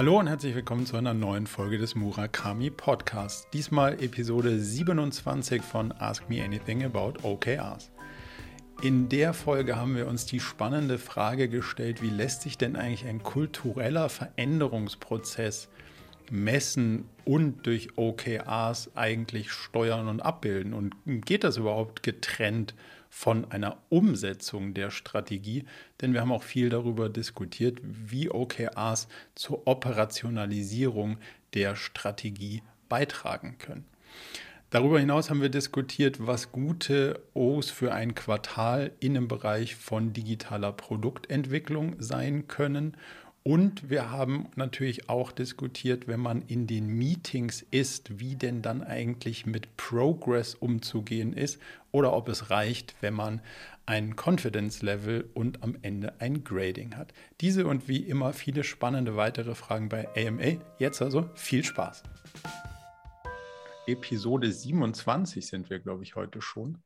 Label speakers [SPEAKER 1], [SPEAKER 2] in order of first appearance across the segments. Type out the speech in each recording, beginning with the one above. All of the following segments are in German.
[SPEAKER 1] Hallo und herzlich willkommen zu einer neuen Folge des Murakami Podcasts. Diesmal Episode 27 von Ask Me Anything About OKRs. In der Folge haben wir uns die spannende Frage gestellt, wie lässt sich denn eigentlich ein kultureller Veränderungsprozess messen und durch OKRs eigentlich steuern und abbilden? Und geht das überhaupt getrennt von einer Umsetzung der Strategie? Denn wir haben auch viel darüber diskutiert, wie OKRs zur Operationalisierung der Strategie beitragen können. Darüber hinaus haben wir diskutiert, was gute O's für ein Quartal in dem Bereich von digitaler Produktentwicklung sein können und wir haben natürlich auch diskutiert, wenn man in den Meetings ist, wie denn dann eigentlich mit Progress umzugehen ist oder ob es reicht, wenn man ein Confidence Level und am Ende ein Grading hat. Diese und wie immer viele spannende weitere Fragen bei AMA. Jetzt also viel Spaß. Episode 27 sind wir, glaube ich, heute schon.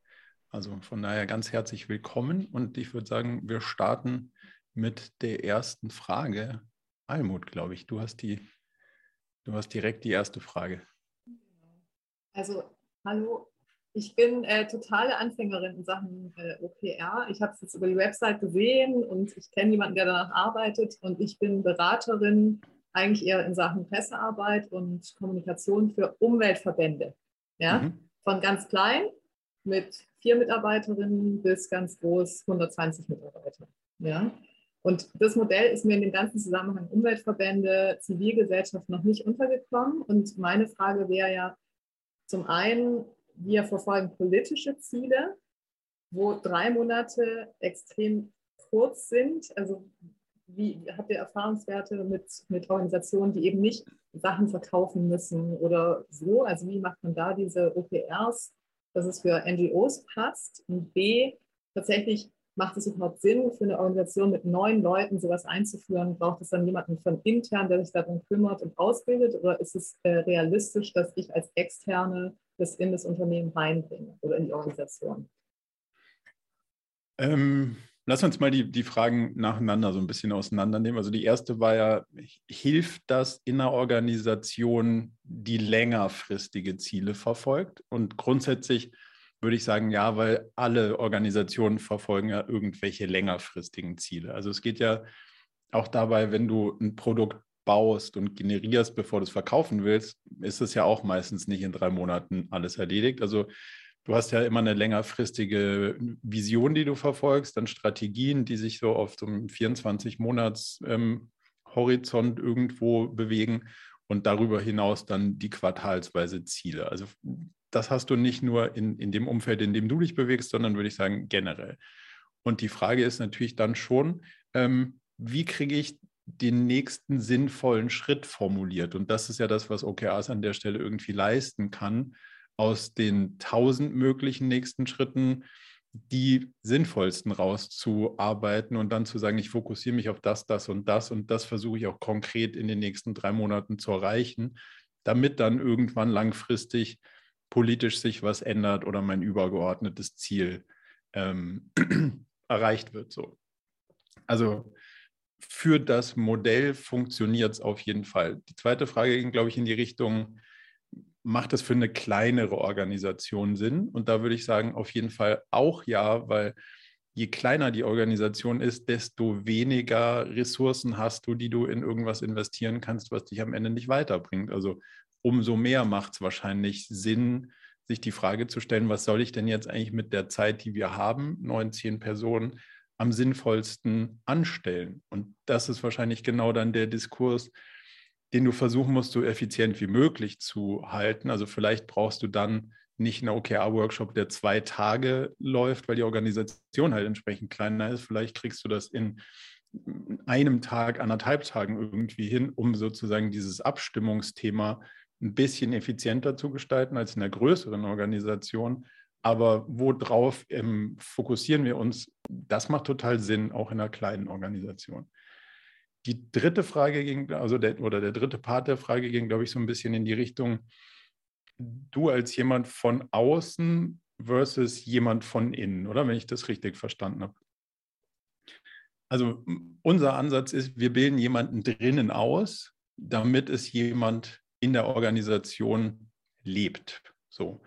[SPEAKER 1] Also von daher ganz herzlich willkommen und ich würde sagen, wir starten mit der ersten Frage. Almut, glaube ich, du hast die, du hast direkt die erste Frage.
[SPEAKER 2] Also, hallo, ich bin äh, totale Anfängerin in Sachen äh, OKR. Ich habe es jetzt über die Website gesehen und ich kenne jemanden, der danach arbeitet und ich bin Beraterin eigentlich eher in Sachen Pressearbeit und Kommunikation für Umweltverbände. Ja? Mhm. Von ganz klein mit vier Mitarbeiterinnen bis ganz groß 120 Mitarbeiter. Ja? Und das Modell ist mir in dem ganzen Zusammenhang Umweltverbände, Zivilgesellschaft noch nicht untergekommen. Und meine Frage wäre ja zum einen, wir verfolgen politische Ziele, wo drei Monate extrem kurz sind. Also wie habt ihr Erfahrungswerte mit, mit Organisationen, die eben nicht Sachen verkaufen müssen oder so? Also wie macht man da diese OPRs, dass es für NGOs passt? Und B, tatsächlich Macht es überhaupt Sinn, für eine Organisation mit neun Leuten sowas einzuführen? Braucht es dann jemanden von intern, der sich darum kümmert und ausbildet? Oder ist es äh, realistisch, dass ich als Externe das in das Unternehmen reinbringe oder in die Organisation?
[SPEAKER 1] Ähm, lass uns mal die, die Fragen nacheinander so ein bisschen auseinandernehmen. Also die erste war ja, hilft das in einer Organisation, die längerfristige Ziele verfolgt? Und grundsätzlich würde ich sagen, ja, weil alle Organisationen verfolgen ja irgendwelche längerfristigen Ziele. Also es geht ja auch dabei, wenn du ein Produkt baust und generierst, bevor du es verkaufen willst, ist es ja auch meistens nicht in drei Monaten alles erledigt. Also du hast ja immer eine längerfristige Vision, die du verfolgst, dann Strategien, die sich so auf so einem 24-Monats-Horizont ähm, irgendwo bewegen und darüber hinaus dann die quartalsweise Ziele. Also das hast du nicht nur in, in dem Umfeld, in dem du dich bewegst, sondern würde ich sagen generell. Und die Frage ist natürlich dann schon, ähm, wie kriege ich den nächsten sinnvollen Schritt formuliert? Und das ist ja das, was OKRs an der Stelle irgendwie leisten kann, aus den tausend möglichen nächsten Schritten die sinnvollsten rauszuarbeiten und dann zu sagen, ich fokussiere mich auf das, das und das und das versuche ich auch konkret in den nächsten drei Monaten zu erreichen, damit dann irgendwann langfristig politisch sich was ändert oder mein übergeordnetes Ziel ähm, erreicht wird. So. Also für das Modell funktioniert es auf jeden Fall. Die zweite Frage ging, glaube ich, in die Richtung, macht es für eine kleinere Organisation Sinn? Und da würde ich sagen, auf jeden Fall auch ja, weil je kleiner die Organisation ist, desto weniger Ressourcen hast du, die du in irgendwas investieren kannst, was dich am Ende nicht weiterbringt. Also umso mehr macht es wahrscheinlich Sinn, sich die Frage zu stellen, was soll ich denn jetzt eigentlich mit der Zeit, die wir haben, neun, zehn Personen, am sinnvollsten anstellen? Und das ist wahrscheinlich genau dann der Diskurs, den du versuchen musst, so effizient wie möglich zu halten. Also vielleicht brauchst du dann nicht einen OKR-Workshop, der zwei Tage läuft, weil die Organisation halt entsprechend kleiner ist. Vielleicht kriegst du das in einem Tag, anderthalb Tagen irgendwie hin, um sozusagen dieses Abstimmungsthema ein bisschen effizienter zu gestalten als in der größeren Organisation. Aber worauf ähm, fokussieren wir uns? Das macht total Sinn, auch in einer kleinen Organisation. Die dritte Frage ging, also der, oder der dritte Part der Frage ging, glaube ich, so ein bisschen in die Richtung, du als jemand von außen versus jemand von innen, oder wenn ich das richtig verstanden habe. Also unser Ansatz ist, wir bilden jemanden drinnen aus, damit es jemand in der Organisation lebt. So.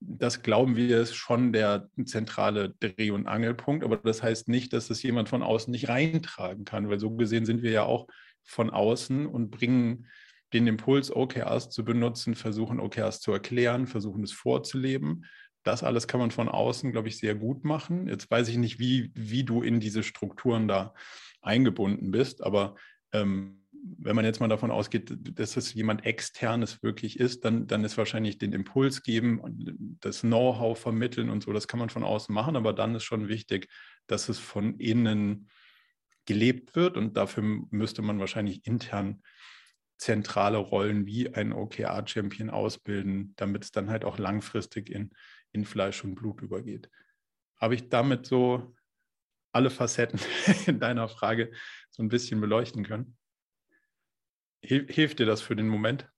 [SPEAKER 1] Das glauben wir ist schon der zentrale Dreh- und Angelpunkt, aber das heißt nicht, dass es jemand von außen nicht reintragen kann, weil so gesehen sind wir ja auch von außen und bringen den Impuls, OKRs zu benutzen, versuchen OKRs zu erklären, versuchen es vorzuleben. Das alles kann man von außen, glaube ich, sehr gut machen. Jetzt weiß ich nicht, wie, wie du in diese Strukturen da eingebunden bist, aber ähm, wenn man jetzt mal davon ausgeht, dass es jemand externes wirklich ist, dann, dann ist wahrscheinlich den Impuls geben, das Know-how vermitteln und so, das kann man von außen machen, aber dann ist schon wichtig, dass es von innen gelebt wird und dafür müsste man wahrscheinlich intern zentrale Rollen wie ein OKR-Champion ausbilden, damit es dann halt auch langfristig in, in Fleisch und Blut übergeht. Habe ich damit so alle Facetten in deiner Frage so ein bisschen beleuchten können? Hilft dir das für den Moment?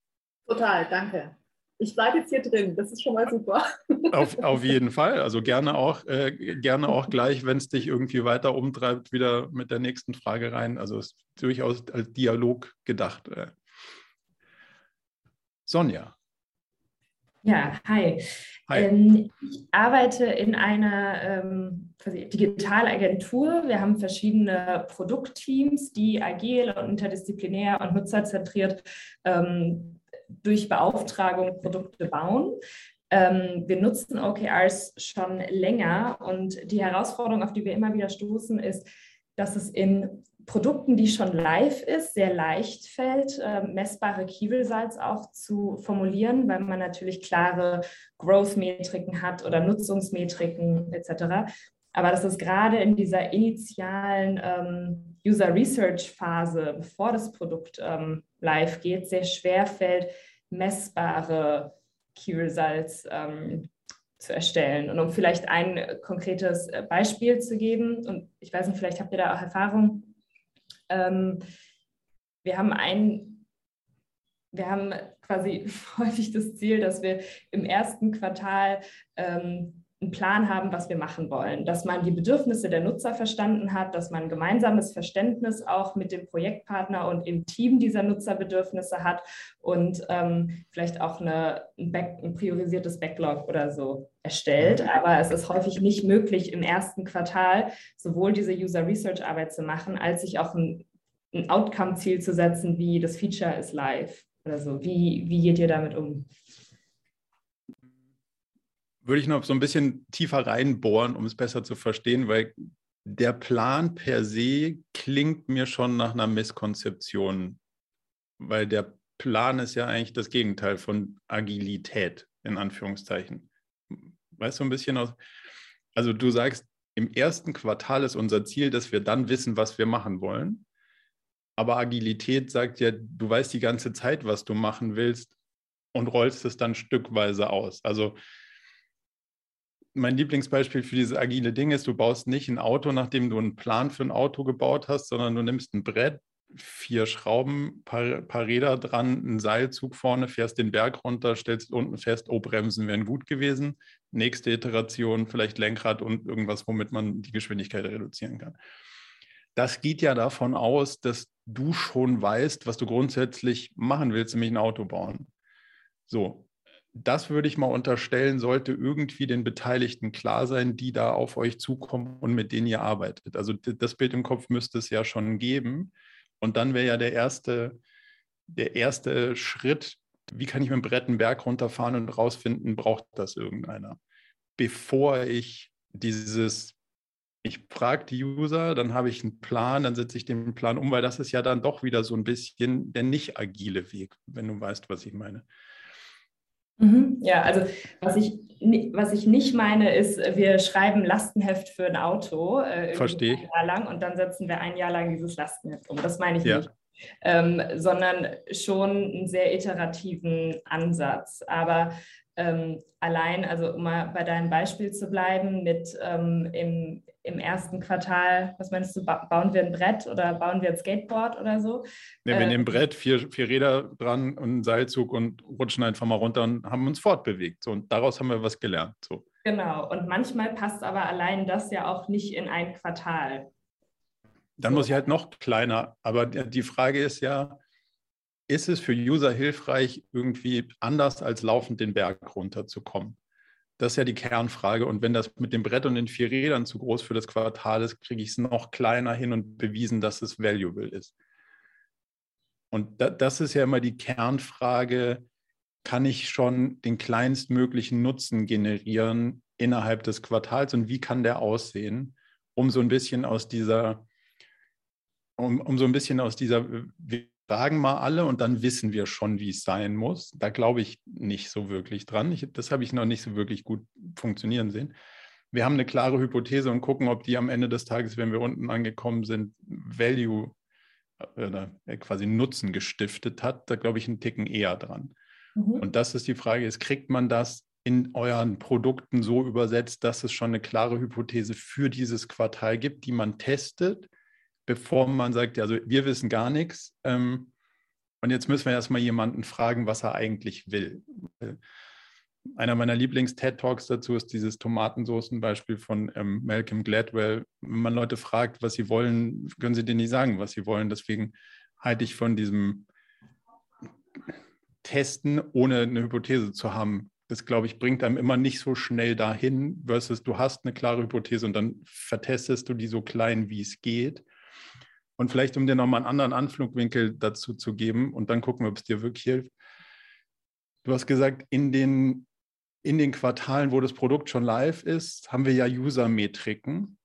[SPEAKER 2] Total, danke. Ich bleibe jetzt hier drin, das ist schon mal super.
[SPEAKER 1] Auf, auf jeden Fall. Also gerne auch, äh, gerne auch gleich, wenn es dich irgendwie weiter umtreibt, wieder mit der nächsten Frage rein. Also es ist durchaus als Dialog gedacht. Äh. Sonja.
[SPEAKER 3] Ja, hi. hi. Ähm, ich arbeite in einer ähm, Digitalagentur. Wir haben verschiedene Produktteams, die agil und interdisziplinär und nutzerzentriert ähm, durch Beauftragung Produkte bauen. Ähm, wir nutzen OKRs schon länger und die Herausforderung, auf die wir immer wieder stoßen, ist, dass es in Produkten, die schon live ist, sehr leicht fällt, äh, messbare Results auch zu formulieren, weil man natürlich klare Growth-Metriken hat oder Nutzungsmetriken etc. Aber dass es gerade in dieser initialen ähm, User Research Phase, bevor das Produkt ähm, live geht, sehr schwer fällt, messbare Results ähm, zu erstellen. Und um vielleicht ein konkretes äh, Beispiel zu geben, und ich weiß nicht, vielleicht habt ihr da auch Erfahrung, ähm, wir haben ein, wir haben quasi häufig das Ziel, dass wir im ersten Quartal ähm, einen Plan haben, was wir machen wollen, dass man die Bedürfnisse der Nutzer verstanden hat, dass man ein gemeinsames Verständnis auch mit dem Projektpartner und im Team dieser Nutzerbedürfnisse hat und ähm, vielleicht auch eine, ein, Back, ein, priorisiertes Backlog oder so erstellt. Aber es ist häufig nicht möglich, im ersten Quartal sowohl diese User Research Arbeit zu machen, als sich auch ein, ein Outcome-Ziel zu setzen, wie das Feature ist live oder so. Wie, wie geht ihr damit um?
[SPEAKER 1] Würde ich noch so ein bisschen tiefer reinbohren, um es besser zu verstehen, weil der Plan per se klingt mir schon nach einer Misskonzeption, weil der Plan ist ja eigentlich das Gegenteil von Agilität, in Anführungszeichen. Weißt du ein bisschen aus? Also du sagst, im ersten Quartal ist unser Ziel, dass wir dann wissen, was wir machen wollen. Aber Agilität sagt ja, du weißt die ganze Zeit, was du machen willst und rollst es dann stückweise aus. Also mein Lieblingsbeispiel für dieses agile Ding ist, du baust nicht ein Auto, nachdem du einen Plan für ein Auto gebaut hast, sondern du nimmst ein Brett, vier Schrauben, paar, paar Räder dran, einen Seilzug vorne, fährst den Berg runter, stellst unten fest, oh, Bremsen wären gut gewesen. Nächste Iteration, vielleicht Lenkrad und irgendwas, womit man die Geschwindigkeit reduzieren kann. Das geht ja davon aus, dass du schon weißt, was du grundsätzlich machen willst, nämlich ein Auto bauen. So, das würde ich mal unterstellen, sollte irgendwie den Beteiligten klar sein, die da auf euch zukommen und mit denen ihr arbeitet. Also das Bild im Kopf müsste es ja schon geben. Und dann wäre ja der erste, der erste Schritt, wie kann ich mit dem Brett einen Berg runterfahren und rausfinden, braucht das irgendeiner? Bevor ich dieses, ich frage die User, dann habe ich einen Plan, dann setze ich den Plan um, weil das ist ja dann doch wieder so ein bisschen der nicht agile Weg, wenn du weißt, was ich meine.
[SPEAKER 3] Mhm. Ja, also was ich, was ich nicht meine, ist, wir schreiben Lastenheft für ein Auto
[SPEAKER 1] äh, Verstehe.
[SPEAKER 3] ein Jahr lang und dann setzen wir ein Jahr lang dieses Lastenheft um. Das meine ich ja. nicht. Ähm, sondern schon einen sehr iterativen Ansatz. Aber ähm, allein, also um mal bei deinem Beispiel zu bleiben, mit ähm, im, im ersten Quartal, was meinst du, bauen wir ein Brett oder bauen wir ein Skateboard oder so?
[SPEAKER 1] Ja, wir äh, nehmen Brett, vier, vier Räder dran und einen Seilzug und rutschen einfach mal runter und haben uns fortbewegt. So, und daraus haben wir was gelernt. So.
[SPEAKER 3] Genau, und manchmal passt aber allein das ja auch nicht in ein Quartal.
[SPEAKER 1] Dann so. muss ich halt noch kleiner. Aber die Frage ist ja, ist es für User hilfreich, irgendwie anders als laufend den Berg runterzukommen? Das ist ja die Kernfrage. Und wenn das mit dem Brett und den vier Rädern zu groß für das Quartal ist, kriege ich es noch kleiner hin und bewiesen, dass es valuable ist. Und da, das ist ja immer die Kernfrage, kann ich schon den kleinstmöglichen Nutzen generieren innerhalb des Quartals und wie kann der aussehen, um so ein bisschen aus dieser, um, um so ein bisschen aus dieser, fragen mal alle und dann wissen wir schon, wie es sein muss. Da glaube ich nicht so wirklich dran. Ich, das habe ich noch nicht so wirklich gut funktionieren sehen. Wir haben eine klare Hypothese und gucken, ob die am Ende des Tages, wenn wir unten angekommen sind, Value äh, oder quasi Nutzen gestiftet hat. Da glaube ich einen Ticken eher dran. Mhm. Und das ist die Frage, ist, kriegt man das in euren Produkten so übersetzt, dass es schon eine klare Hypothese für dieses Quartal gibt, die man testet? Bevor man sagt, also wir wissen gar nichts. Ähm, und jetzt müssen wir erstmal jemanden fragen, was er eigentlich will. Einer meiner Lieblings-TED-Talks dazu ist dieses Tomatensoßen-Beispiel von ähm, Malcolm Gladwell. Wenn man Leute fragt, was sie wollen, können sie denen nicht sagen, was sie wollen. Deswegen halte ich von diesem Testen, ohne eine Hypothese zu haben, das, glaube ich, bringt einem immer nicht so schnell dahin, versus du hast eine klare Hypothese und dann vertestest du die so klein, wie es geht. Und vielleicht, um dir nochmal einen anderen Anflugwinkel dazu zu geben und dann gucken wir, ob es dir wirklich hilft. Du hast gesagt, in den, in den Quartalen, wo das Produkt schon live ist, haben wir ja User-Metriken.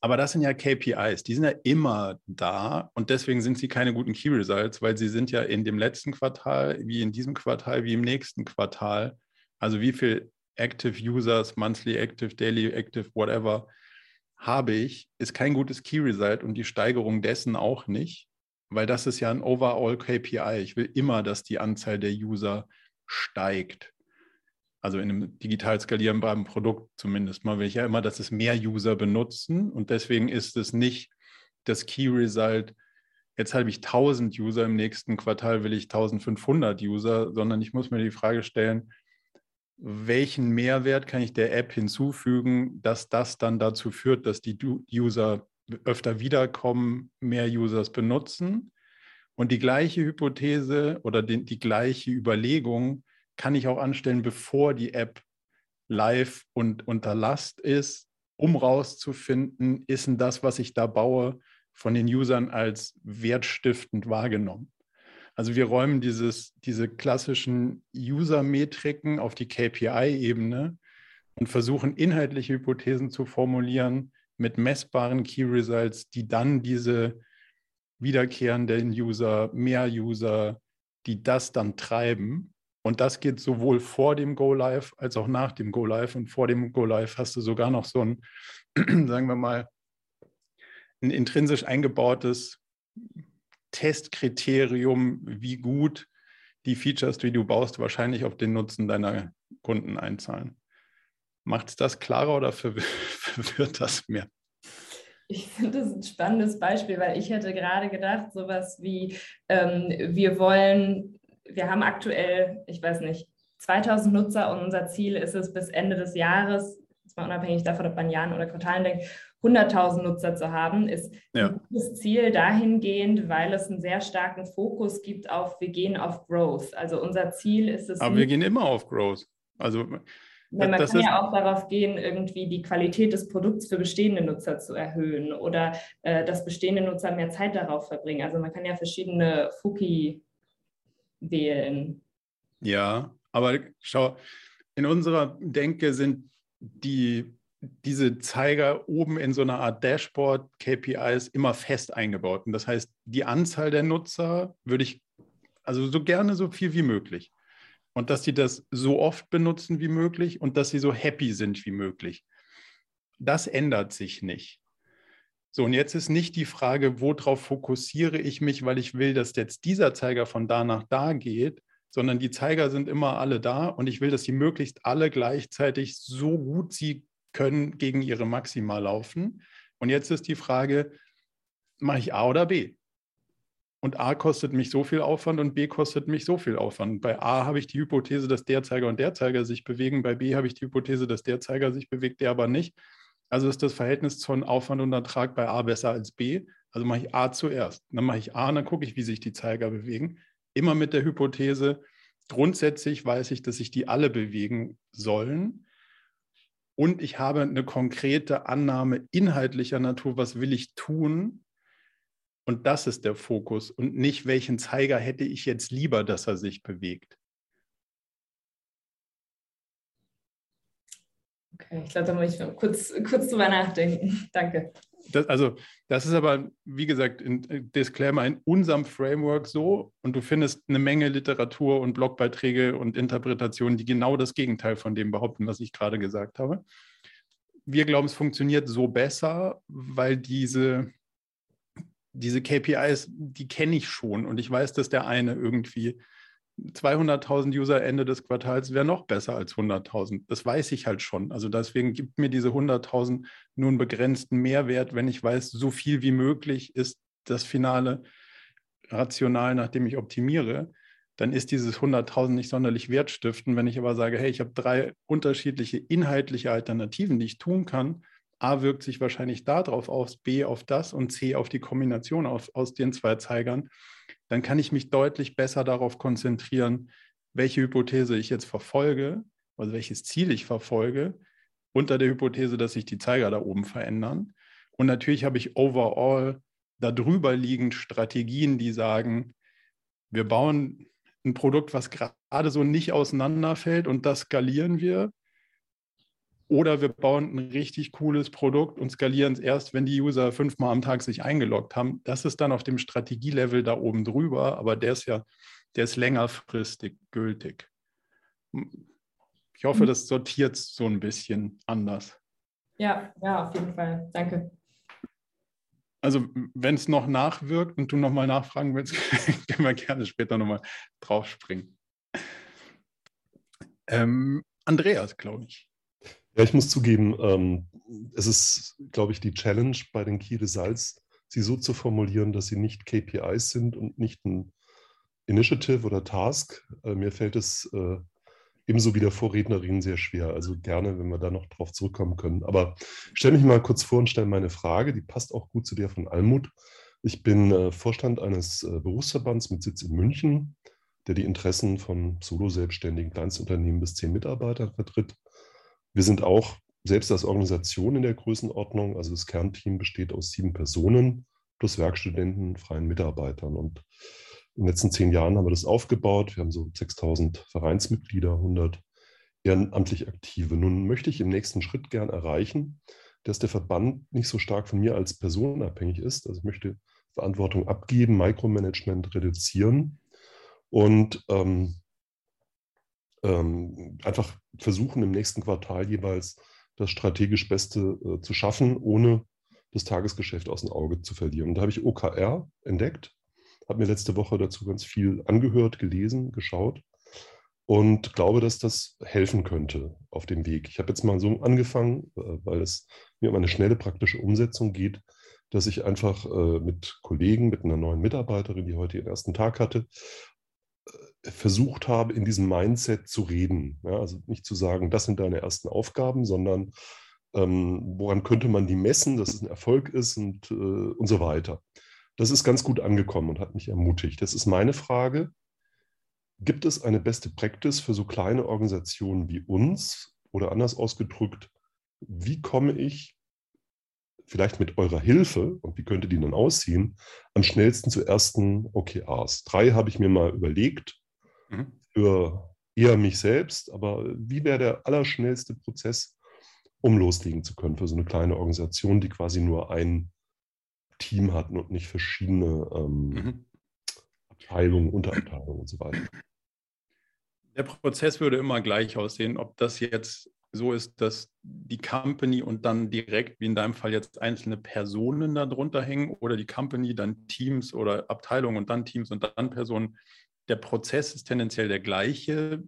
[SPEAKER 1] Aber das sind ja KPIs, die sind ja immer da und deswegen sind sie keine guten Key Results, weil sie sind ja in dem letzten Quartal, wie in diesem Quartal, wie im nächsten Quartal. Also wie viel Active Users, Monthly Active, Daily Active, whatever, habe ich, ist kein gutes Key Result und die Steigerung dessen auch nicht, weil das ist ja ein Overall KPI. Ich will immer, dass die Anzahl der User steigt. Also in einem digital skalierbaren Produkt zumindest mal will ich ja immer, dass es mehr User benutzen und deswegen ist es nicht das Key Result, jetzt habe ich 1000 User, im nächsten Quartal will ich 1500 User, sondern ich muss mir die Frage stellen, welchen Mehrwert kann ich der App hinzufügen, dass das dann dazu führt, dass die User öfter wiederkommen, mehr Users benutzen. Und die gleiche Hypothese oder die, die gleiche Überlegung kann ich auch anstellen, bevor die App live und unter Last ist, um rauszufinden, ist denn das, was ich da baue, von den Usern als wertstiftend wahrgenommen. Also wir räumen dieses, diese klassischen User-Metriken auf die KPI-Ebene und versuchen inhaltliche Hypothesen zu formulieren mit messbaren Key Results, die dann diese wiederkehrenden User, mehr User, die das dann treiben. Und das geht sowohl vor dem Go Live als auch nach dem Go Live. Und vor dem Go Live hast du sogar noch so ein, sagen wir mal, ein intrinsisch eingebautes Testkriterium, wie gut die Features, die du baust, wahrscheinlich auf den Nutzen deiner Kunden einzahlen. Macht es das klarer oder verwirrt das mehr?
[SPEAKER 3] Ich finde das ein spannendes Beispiel, weil ich hätte gerade gedacht, sowas wie, ähm, wir wollen, wir haben aktuell, ich weiß nicht, 2000 Nutzer und unser Ziel ist es bis Ende des Jahres, mal unabhängig davon, ob man Jahren oder Quartalen denkt, 100.000 Nutzer zu haben, ist ja. ein gutes Ziel dahingehend, weil es einen sehr starken Fokus gibt auf, wir gehen auf Growth. Also unser Ziel ist es.
[SPEAKER 1] Aber wir gehen immer auf Growth. Also
[SPEAKER 3] ja, man kann ja auch darauf gehen, irgendwie die Qualität des Produkts für bestehende Nutzer zu erhöhen oder äh, dass bestehende Nutzer mehr Zeit darauf verbringen. Also man kann ja verschiedene Fuki wählen.
[SPEAKER 1] Ja, aber schau, in unserer Denke sind die diese Zeiger oben in so einer Art Dashboard, KPIs, immer fest eingebaut. Und das heißt, die Anzahl der Nutzer würde ich, also so gerne so viel wie möglich. Und dass sie das so oft benutzen wie möglich und dass sie so happy sind wie möglich. Das ändert sich nicht. So, und jetzt ist nicht die Frage, worauf fokussiere ich mich, weil ich will, dass jetzt dieser Zeiger von da nach da geht, sondern die Zeiger sind immer alle da und ich will, dass sie möglichst alle gleichzeitig so gut sie können gegen ihre Maxima laufen. Und jetzt ist die Frage, mache ich A oder B? Und A kostet mich so viel Aufwand und B kostet mich so viel Aufwand. Bei A habe ich die Hypothese, dass der Zeiger und der Zeiger sich bewegen. Bei B habe ich die Hypothese, dass der Zeiger sich bewegt, der aber nicht. Also ist das Verhältnis von Aufwand und Ertrag bei A besser als B. Also mache ich A zuerst. Dann mache ich A, dann gucke ich, wie sich die Zeiger bewegen. Immer mit der Hypothese, grundsätzlich weiß ich, dass sich die alle bewegen sollen. Und ich habe eine konkrete Annahme inhaltlicher Natur, was will ich tun? Und das ist der Fokus und nicht, welchen Zeiger hätte ich jetzt lieber, dass er sich bewegt.
[SPEAKER 3] Okay, ich glaube, da muss ich kurz, kurz drüber nachdenken. Danke.
[SPEAKER 1] Das, also, das ist aber, wie gesagt, in äh, Disclaimer in unserem Framework so und du findest eine Menge Literatur und Blogbeiträge und Interpretationen, die genau das Gegenteil von dem behaupten, was ich gerade gesagt habe. Wir glauben, es funktioniert so besser, weil diese, diese KPIs, die kenne ich schon und ich weiß, dass der eine irgendwie 200.000 User Ende des Quartals wäre noch besser als 100.000. Das weiß ich halt schon. Also deswegen gibt mir diese 100.000 nur einen begrenzten Mehrwert, wenn ich weiß, so viel wie möglich ist das Finale rational, nachdem ich optimiere. Dann ist dieses 100.000 nicht sonderlich wertstiftend. Wenn ich aber sage, hey, ich habe drei unterschiedliche inhaltliche Alternativen, die ich tun kann, A wirkt sich wahrscheinlich darauf aus, B auf das und C auf die Kombination aus, aus den zwei Zeigern, dann kann ich mich deutlich besser darauf konzentrieren, welche Hypothese ich jetzt verfolge, also welches Ziel ich verfolge, unter der Hypothese, dass sich die Zeiger da oben verändern. Und natürlich habe ich overall darüber liegend Strategien, die sagen, wir bauen ein Produkt, was gerade so nicht auseinanderfällt und das skalieren wir. Oder wir bauen ein richtig cooles Produkt und skalieren es erst, wenn die User fünfmal am Tag sich eingeloggt haben. Das ist dann auf dem Strategielevel da oben drüber, aber der ist ja, der ist längerfristig gültig. Ich hoffe, das sortiert es so ein bisschen anders.
[SPEAKER 3] Ja, ja, auf jeden Fall. Danke.
[SPEAKER 1] Also, wenn es noch nachwirkt und du nochmal nachfragen willst, können wir gerne später nochmal draufspringen. Ähm, Andreas, glaube ich.
[SPEAKER 4] Ja, ich muss zugeben, ähm, es ist, glaube ich, die Challenge bei den Key Results, sie so zu formulieren, dass sie nicht KPIs sind und nicht ein Initiative oder Task. Äh, mir fällt es äh, ebenso wie der Vorrednerin sehr schwer. Also gerne, wenn wir da noch drauf zurückkommen können. Aber stelle mich mal kurz vor und stelle meine Frage, die passt auch gut zu der von Almut. Ich bin äh, Vorstand eines äh, Berufsverbands mit Sitz in München, der die Interessen von Solo-Selbstständigen, Kleinstunternehmen bis zehn Mitarbeitern vertritt. Wir sind auch selbst als Organisation in der Größenordnung, also das Kernteam besteht aus sieben Personen plus Werkstudenten, freien Mitarbeitern. Und in den letzten zehn Jahren haben wir das aufgebaut. Wir haben so 6000 Vereinsmitglieder, 100 ehrenamtlich Aktive. Nun möchte ich im nächsten Schritt gern erreichen, dass der Verband nicht so stark von mir als Person abhängig ist. Also ich möchte Verantwortung abgeben, Micromanagement reduzieren und ähm, ähm, einfach versuchen, im nächsten Quartal jeweils das strategisch Beste äh, zu schaffen, ohne das Tagesgeschäft aus dem Auge zu verlieren. Und da habe ich OKR entdeckt, habe mir letzte Woche dazu ganz viel angehört, gelesen, geschaut und glaube, dass das helfen könnte auf dem Weg. Ich habe jetzt mal so angefangen, äh, weil es mir um eine schnelle praktische Umsetzung geht, dass ich einfach äh, mit Kollegen, mit einer neuen Mitarbeiterin, die heute ihren ersten Tag hatte, versucht habe, in diesem Mindset zu reden. Ja, also nicht zu sagen, das sind deine ersten Aufgaben, sondern ähm, woran könnte man die messen, dass es ein Erfolg ist und, äh, und so weiter. Das ist ganz gut angekommen und hat mich ermutigt. Das ist meine Frage. Gibt es eine beste Practice für so kleine Organisationen wie uns? Oder anders ausgedrückt, wie komme ich vielleicht mit eurer Hilfe, und wie könnte die dann aussehen, am schnellsten zu ersten OKRs? Drei habe ich mir mal überlegt mhm. für eher mich selbst, aber wie wäre der allerschnellste Prozess, um loslegen zu können für so eine kleine Organisation, die quasi nur ein Team hat und nicht verschiedene ähm, mhm. Abteilungen, Unterabteilungen und so weiter?
[SPEAKER 1] Der Prozess würde immer gleich aussehen, ob das jetzt so ist, dass die Company und dann direkt, wie in deinem Fall jetzt einzelne Personen darunter hängen oder die Company, dann Teams oder Abteilungen und dann Teams und dann Personen der Prozess ist tendenziell der gleiche,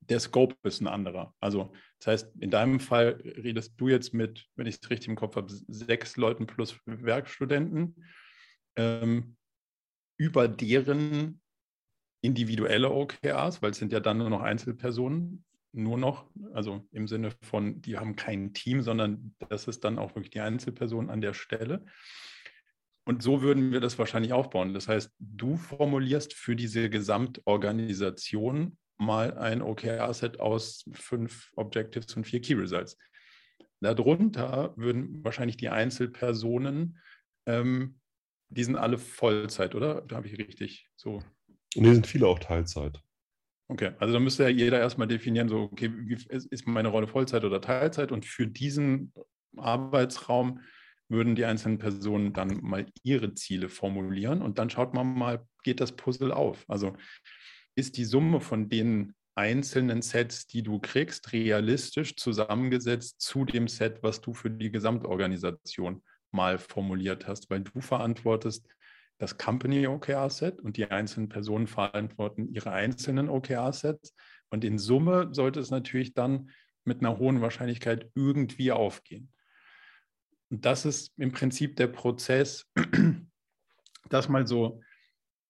[SPEAKER 1] der Scope ist ein anderer. Also das heißt, in deinem Fall redest du jetzt mit, wenn ich es richtig im Kopf habe, sechs Leuten plus Werkstudenten ähm, über deren individuelle OKRs, weil es sind ja dann nur noch Einzelpersonen, nur noch, also im Sinne von, die haben kein Team, sondern das ist dann auch wirklich die Einzelperson an der Stelle. Und so würden wir das wahrscheinlich aufbauen. Das heißt, du formulierst für diese Gesamtorganisation mal ein OKR-Set aus fünf Objectives und vier Key Results. Darunter würden wahrscheinlich die Einzelpersonen, ähm, die sind alle Vollzeit, oder? Da habe ich richtig so.
[SPEAKER 4] Und die sind viele auch Teilzeit.
[SPEAKER 1] Okay, also da müsste ja jeder erstmal definieren, so, okay, ist meine Rolle Vollzeit oder Teilzeit? Und für diesen Arbeitsraum würden die einzelnen Personen dann mal ihre Ziele formulieren und dann schaut man mal, geht das Puzzle auf? Also ist die Summe von den einzelnen Sets, die du kriegst, realistisch zusammengesetzt zu dem Set, was du für die Gesamtorganisation mal formuliert hast, weil du verantwortest das Company OKR-Set und die einzelnen Personen verantworten ihre einzelnen OKR-Sets. Und in Summe sollte es natürlich dann mit einer hohen Wahrscheinlichkeit irgendwie aufgehen. Und das ist im Prinzip der Prozess, das mal so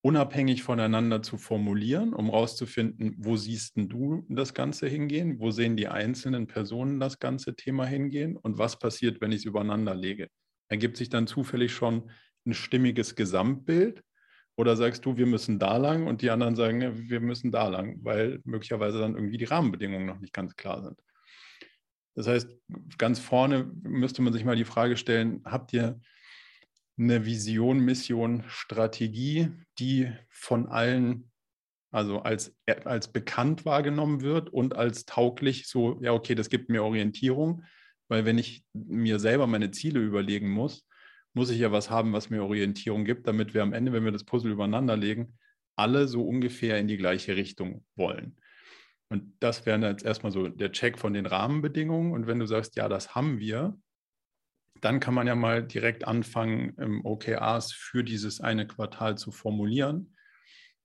[SPEAKER 1] unabhängig voneinander zu formulieren, um herauszufinden, wo siehst du das Ganze hingehen, wo sehen die einzelnen Personen das ganze Thema hingehen und was passiert, wenn ich es übereinander lege. Ergibt sich dann zufällig schon ein stimmiges Gesamtbild oder sagst du, wir müssen da lang und die anderen sagen, wir müssen da lang, weil möglicherweise dann irgendwie die Rahmenbedingungen noch nicht ganz klar sind. Das heißt, ganz vorne müsste man sich mal die Frage stellen, habt ihr eine Vision, Mission, Strategie, die von allen, also als, als bekannt wahrgenommen wird und als tauglich, so, ja, okay, das gibt mir Orientierung, weil wenn ich mir selber meine Ziele überlegen muss, muss ich ja was haben, was mir Orientierung gibt, damit wir am Ende, wenn wir das Puzzle übereinander legen, alle so ungefähr in die gleiche Richtung wollen. Und das wäre jetzt erstmal so der Check von den Rahmenbedingungen. Und wenn du sagst, ja, das haben wir, dann kann man ja mal direkt anfangen, OKRs für dieses eine Quartal zu formulieren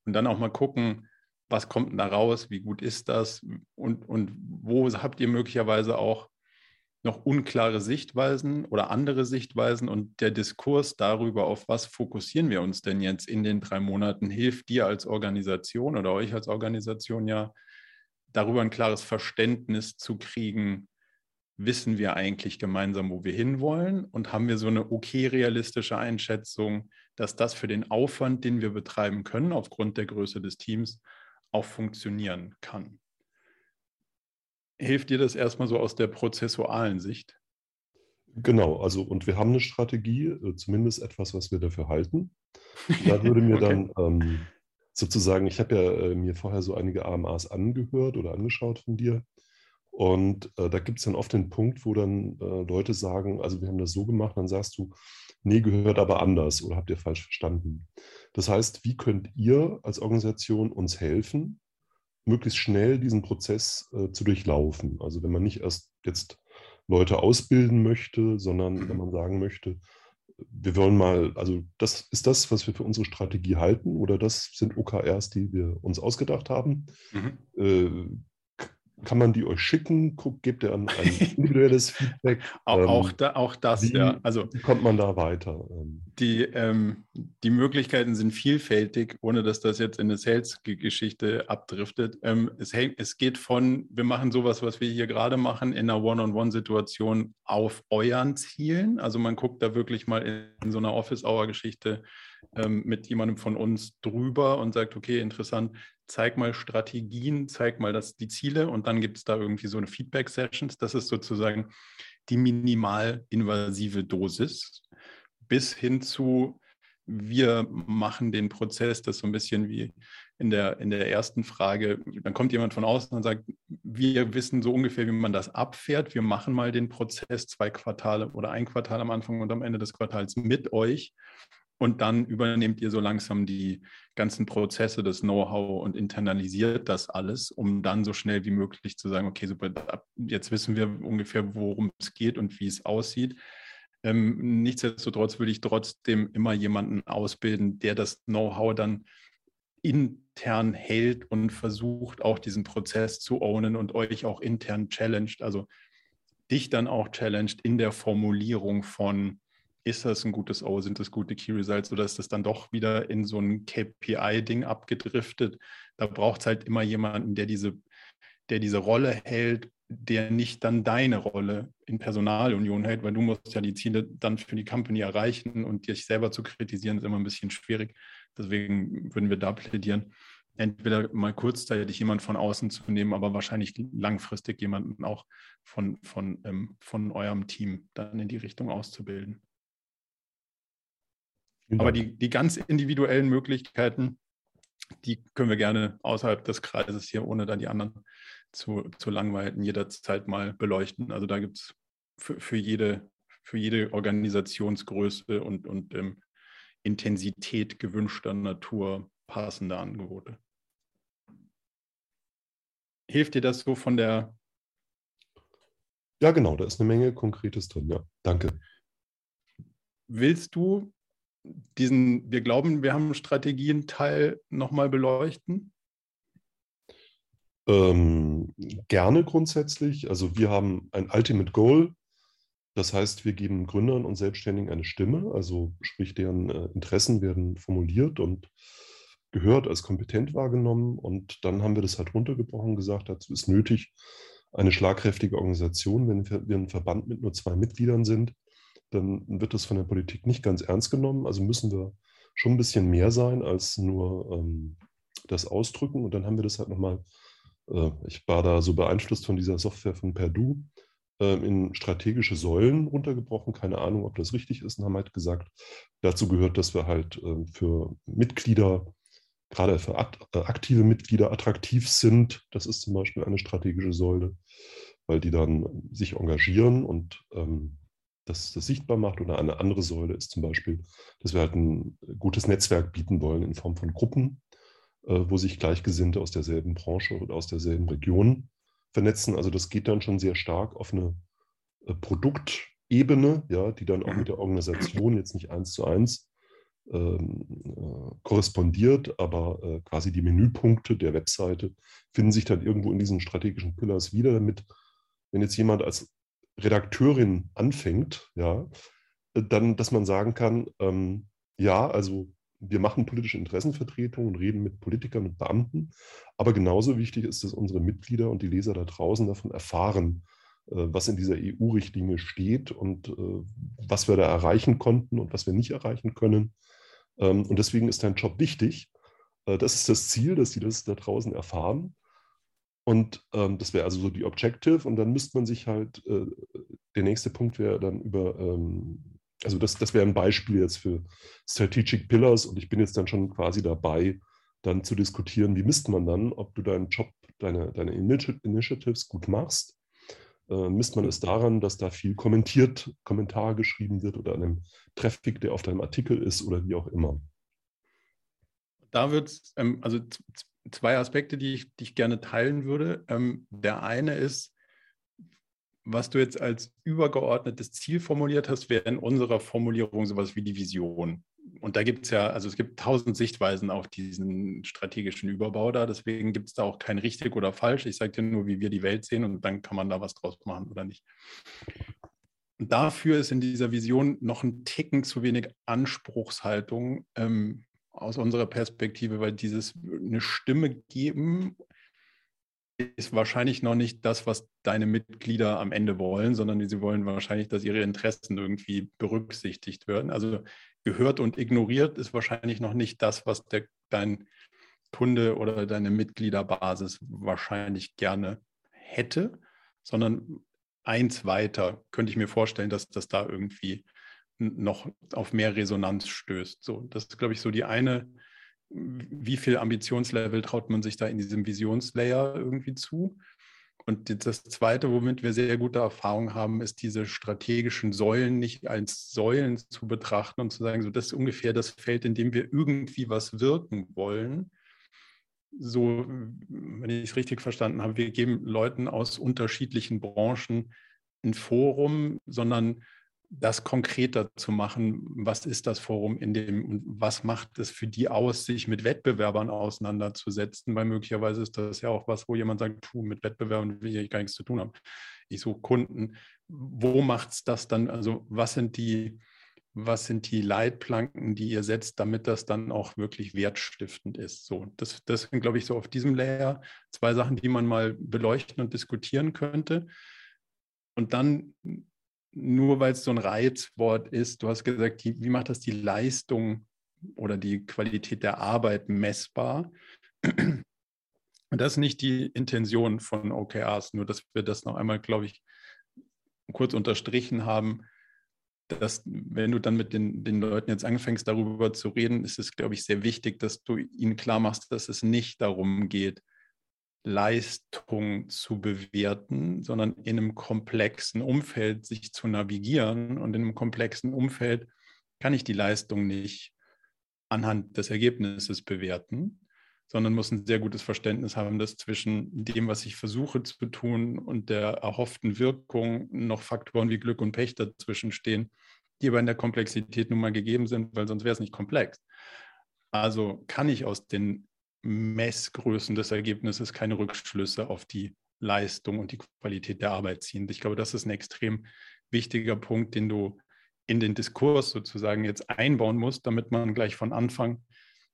[SPEAKER 1] und dann auch mal gucken, was kommt denn da raus, wie gut ist das und, und wo habt ihr möglicherweise auch noch unklare Sichtweisen oder andere Sichtweisen und der Diskurs darüber, auf was fokussieren wir uns denn jetzt in den drei Monaten, hilft dir als Organisation oder euch als Organisation ja darüber ein klares Verständnis zu kriegen, wissen wir eigentlich gemeinsam, wo wir hinwollen und haben wir so eine okay realistische Einschätzung, dass das für den Aufwand, den wir betreiben können, aufgrund der Größe des Teams, auch funktionieren kann. Hilft dir das erstmal so aus der prozessualen Sicht?
[SPEAKER 4] Genau, also und wir haben eine Strategie, äh, zumindest etwas, was wir dafür halten. Da würde mir okay. dann ähm, sozusagen, ich habe ja äh, mir vorher so einige AMAs angehört oder angeschaut von dir. Und äh, da gibt es dann oft den Punkt, wo dann äh, Leute sagen, also wir haben das so gemacht, dann sagst du, nee, gehört aber anders oder habt ihr falsch verstanden. Das heißt, wie könnt ihr als Organisation uns helfen, möglichst schnell diesen Prozess äh, zu durchlaufen? Also wenn man nicht erst jetzt Leute ausbilden möchte, sondern wenn man sagen möchte, wir wollen mal, also das ist das, was wir für unsere Strategie halten oder das sind OKRs, die wir uns ausgedacht haben. Mhm. Kann man die euch schicken? Guckt, gebt ihr ein, ein individuelles Feedback?
[SPEAKER 1] auch, ähm, auch, da, auch, das,
[SPEAKER 4] wie,
[SPEAKER 1] ja.
[SPEAKER 4] Also, wie kommt man da weiter? Ähm,
[SPEAKER 1] die, ähm, die Möglichkeiten sind vielfältig, ohne dass das jetzt in eine Sales-Geschichte abdriftet. Ähm, es, es geht von, wir machen sowas, was wir hier gerade machen, in einer One-on-One-Situation auf euren Zielen. Also man guckt da wirklich mal in, in so einer Office-Hour-Geschichte ähm, mit jemandem von uns drüber und sagt, okay, interessant, zeig mal Strategien, zeig mal das, die Ziele und dann gibt es da irgendwie so eine Feedback-Sessions. Das ist sozusagen die minimal invasive Dosis bis hin zu, wir machen den Prozess, das so ein bisschen wie in der, in der ersten Frage, dann kommt jemand von außen und sagt, wir wissen so ungefähr, wie man das abfährt. Wir machen mal den Prozess zwei Quartale oder ein Quartal am Anfang und am Ende des Quartals mit euch und dann übernehmt ihr so langsam die ganzen Prozesse, das Know-how und internalisiert das alles, um dann so schnell wie möglich zu sagen, okay, super, jetzt wissen wir ungefähr, worum es geht und wie es aussieht. Ähm, nichtsdestotrotz würde ich trotzdem immer jemanden ausbilden, der das Know-how dann intern hält und versucht, auch diesen Prozess zu ownen und euch auch intern challenged, also dich dann auch challenged in der Formulierung von ist das ein gutes O, sind das gute Key Results oder ist das dann doch wieder in so ein KPI-Ding abgedriftet? Da braucht es halt immer jemanden, der diese, der diese Rolle hält der nicht dann deine Rolle in Personalunion hält, weil du musst ja die Ziele dann für die Company erreichen und dich selber zu kritisieren ist immer ein bisschen schwierig. Deswegen würden wir da plädieren, entweder mal kurzzeitig jemand von außen zu nehmen, aber wahrscheinlich langfristig jemanden auch von, von, ähm, von eurem Team dann in die Richtung auszubilden. Aber die, die ganz individuellen Möglichkeiten, die können wir gerne außerhalb des Kreises hier, ohne da die anderen zu, zu langweilen, jederzeit mal beleuchten. Also da gibt es für, für, jede, für jede Organisationsgröße und, und ähm, Intensität gewünschter Natur passende Angebote. Hilft dir das so von der?
[SPEAKER 4] Ja, genau, da ist eine Menge Konkretes drin. Ja, danke.
[SPEAKER 1] Willst du diesen, wir glauben, wir haben Strategien-Teil nochmal beleuchten?
[SPEAKER 4] Ähm, gerne grundsätzlich. Also wir haben ein Ultimate Goal. Das heißt, wir geben Gründern und Selbstständigen eine Stimme, also sprich, deren äh, Interessen werden formuliert und gehört, als kompetent wahrgenommen. Und dann haben wir das halt runtergebrochen und gesagt, dazu ist nötig eine schlagkräftige Organisation. Wenn wir ein Verband mit nur zwei Mitgliedern sind, dann wird das von der Politik nicht ganz ernst genommen. Also müssen wir schon ein bisschen mehr sein als nur ähm, das Ausdrücken. Und dann haben wir das halt nochmal äh, ich war da so beeinflusst von dieser Software von Perdue, ähm, in strategische Säulen runtergebrochen. Keine Ahnung, ob das richtig ist, und haben halt gesagt, dazu gehört, dass wir halt ähm, für Mitglieder, gerade für äh, aktive Mitglieder attraktiv sind. Das ist zum Beispiel eine strategische Säule, weil die dann sich engagieren und ähm, das, das sichtbar macht. Oder eine andere Säule ist zum Beispiel, dass wir halt ein gutes Netzwerk bieten wollen in Form von Gruppen, äh, wo sich Gleichgesinnte aus derselben Branche oder aus derselben Region vernetzen. Also das geht dann schon sehr stark auf eine äh, Produktebene, ja, die dann auch mit der Organisation jetzt nicht eins zu eins ähm, äh, korrespondiert, aber äh, quasi die Menüpunkte der Webseite finden sich dann irgendwo in diesen strategischen Pillars wieder, damit, wenn jetzt jemand als Redakteurin anfängt, ja, äh, dann, dass man sagen kann, ähm, ja, also wir machen politische Interessenvertretung und reden mit Politikern und Beamten. Aber genauso wichtig ist, dass unsere Mitglieder und die Leser da draußen davon erfahren, äh, was in dieser EU-Richtlinie steht und äh, was wir da erreichen konnten und was wir nicht erreichen können. Ähm, und deswegen ist dein Job wichtig. Das ist das Ziel, dass sie das da draußen erfahren. Und ähm, das wäre also so die Objective. Und dann müsste man sich halt, der nächste Punkt wäre dann über ähm, also das, das wäre ein Beispiel jetzt für Strategic Pillars und ich bin jetzt dann schon quasi dabei, dann zu diskutieren, wie misst man dann, ob du deinen Job, deine, deine Initiatives gut machst. Äh, misst man es daran, dass da viel kommentiert, Kommentar geschrieben wird oder an einem Traffic, der auf deinem Artikel ist oder wie auch immer.
[SPEAKER 1] Da wird ähm, also zwei Aspekte, die ich, die ich gerne teilen würde. Ähm, der eine ist, was du jetzt als übergeordnetes Ziel formuliert hast, wäre in unserer Formulierung sowas wie die Vision. Und da gibt es ja, also es gibt tausend Sichtweisen auf diesen strategischen Überbau da. Deswegen gibt es da auch kein richtig oder falsch. Ich sage dir nur, wie wir die Welt sehen und dann kann man da was draus machen oder nicht. Und dafür ist in dieser Vision noch ein Ticken zu wenig Anspruchshaltung ähm, aus unserer Perspektive, weil dieses eine Stimme geben ist wahrscheinlich noch nicht das, was deine Mitglieder am Ende wollen, sondern sie wollen wahrscheinlich, dass ihre Interessen irgendwie berücksichtigt werden. Also gehört und ignoriert ist wahrscheinlich noch nicht das, was der, dein Kunde oder deine Mitgliederbasis wahrscheinlich gerne hätte, sondern eins weiter könnte ich mir vorstellen, dass das da irgendwie noch auf mehr Resonanz stößt. So, das ist, glaube ich, so die eine wie viel Ambitionslevel traut man sich da in diesem Visionslayer irgendwie zu? Und das Zweite, womit wir sehr gute Erfahrung haben, ist diese strategischen Säulen nicht als Säulen zu betrachten und zu sagen, so das ist ungefähr das Feld, in dem wir irgendwie was wirken wollen. So, wenn ich es richtig verstanden habe, wir geben Leuten aus unterschiedlichen Branchen ein Forum, sondern das konkreter zu machen, was ist das Forum in dem und was macht es für die aus, sich mit Wettbewerbern auseinanderzusetzen, weil möglicherweise ist das ja auch was, wo jemand sagt, tu, mit Wettbewerbern will ich gar nichts zu tun haben. Ich suche Kunden. Wo macht es das dann, also was sind die, was sind die Leitplanken, die ihr setzt, damit das dann auch wirklich wertstiftend ist. So, das, das sind, glaube ich, so auf diesem Layer zwei Sachen, die man mal beleuchten und diskutieren könnte. Und dann, nur weil es so ein Reizwort ist, du hast gesagt, die, wie macht das die Leistung oder die Qualität der Arbeit messbar? Und das ist nicht die Intention von OKRs, nur dass wir das noch einmal, glaube ich, kurz unterstrichen haben, dass wenn du dann mit den, den Leuten jetzt anfängst, darüber zu reden, ist es, glaube ich, sehr wichtig, dass du ihnen klar machst, dass es nicht darum geht, Leistung zu bewerten, sondern in einem komplexen Umfeld sich zu navigieren. Und in einem komplexen Umfeld kann ich die Leistung nicht anhand des Ergebnisses bewerten, sondern muss ein sehr gutes Verständnis haben, dass zwischen dem, was ich versuche zu tun und der erhofften Wirkung noch Faktoren wie Glück und Pech dazwischen stehen, die aber in der Komplexität nun mal gegeben sind, weil sonst wäre es nicht komplex. Also kann ich aus den Messgrößen des Ergebnisses keine Rückschlüsse auf die Leistung und die Qualität der Arbeit ziehen. Ich glaube, das ist ein extrem wichtiger Punkt, den du in den Diskurs sozusagen jetzt einbauen musst, damit man gleich von Anfang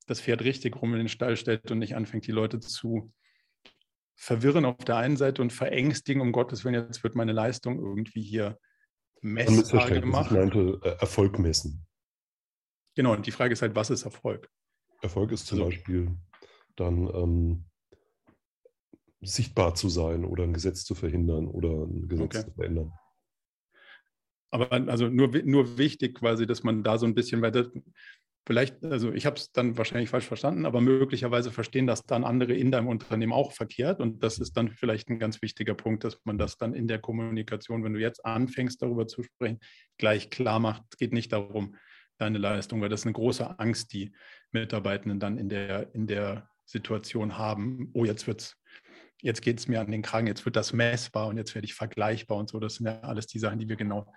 [SPEAKER 1] das Pferd richtig rum in den Stall stellt und nicht anfängt, die Leute zu verwirren auf der einen Seite und verängstigen, um Gottes Willen, jetzt wird meine Leistung irgendwie hier messbar gemacht.
[SPEAKER 4] Ich meinte äh, Erfolg messen.
[SPEAKER 1] Genau, und die Frage ist halt, was ist Erfolg?
[SPEAKER 4] Erfolg ist zum also, Beispiel dann ähm, sichtbar zu sein oder ein Gesetz zu verhindern oder ein Gesetz okay. zu verändern.
[SPEAKER 1] Aber also nur, nur wichtig quasi, dass man da so ein bisschen, weil das, vielleicht, also ich habe es dann wahrscheinlich falsch verstanden, aber möglicherweise verstehen das dann andere in deinem Unternehmen auch verkehrt. Und das ist dann vielleicht ein ganz wichtiger Punkt, dass man das dann in der Kommunikation, wenn du jetzt anfängst, darüber zu sprechen, gleich klar macht. Es geht nicht darum, deine Leistung, weil das ist eine große Angst, die Mitarbeitenden dann in der, in der Situation haben. Oh, jetzt wird's, jetzt geht es mir an den Kragen, jetzt wird das messbar und jetzt werde ich vergleichbar und so. Das sind ja alles die Sachen, die wir genau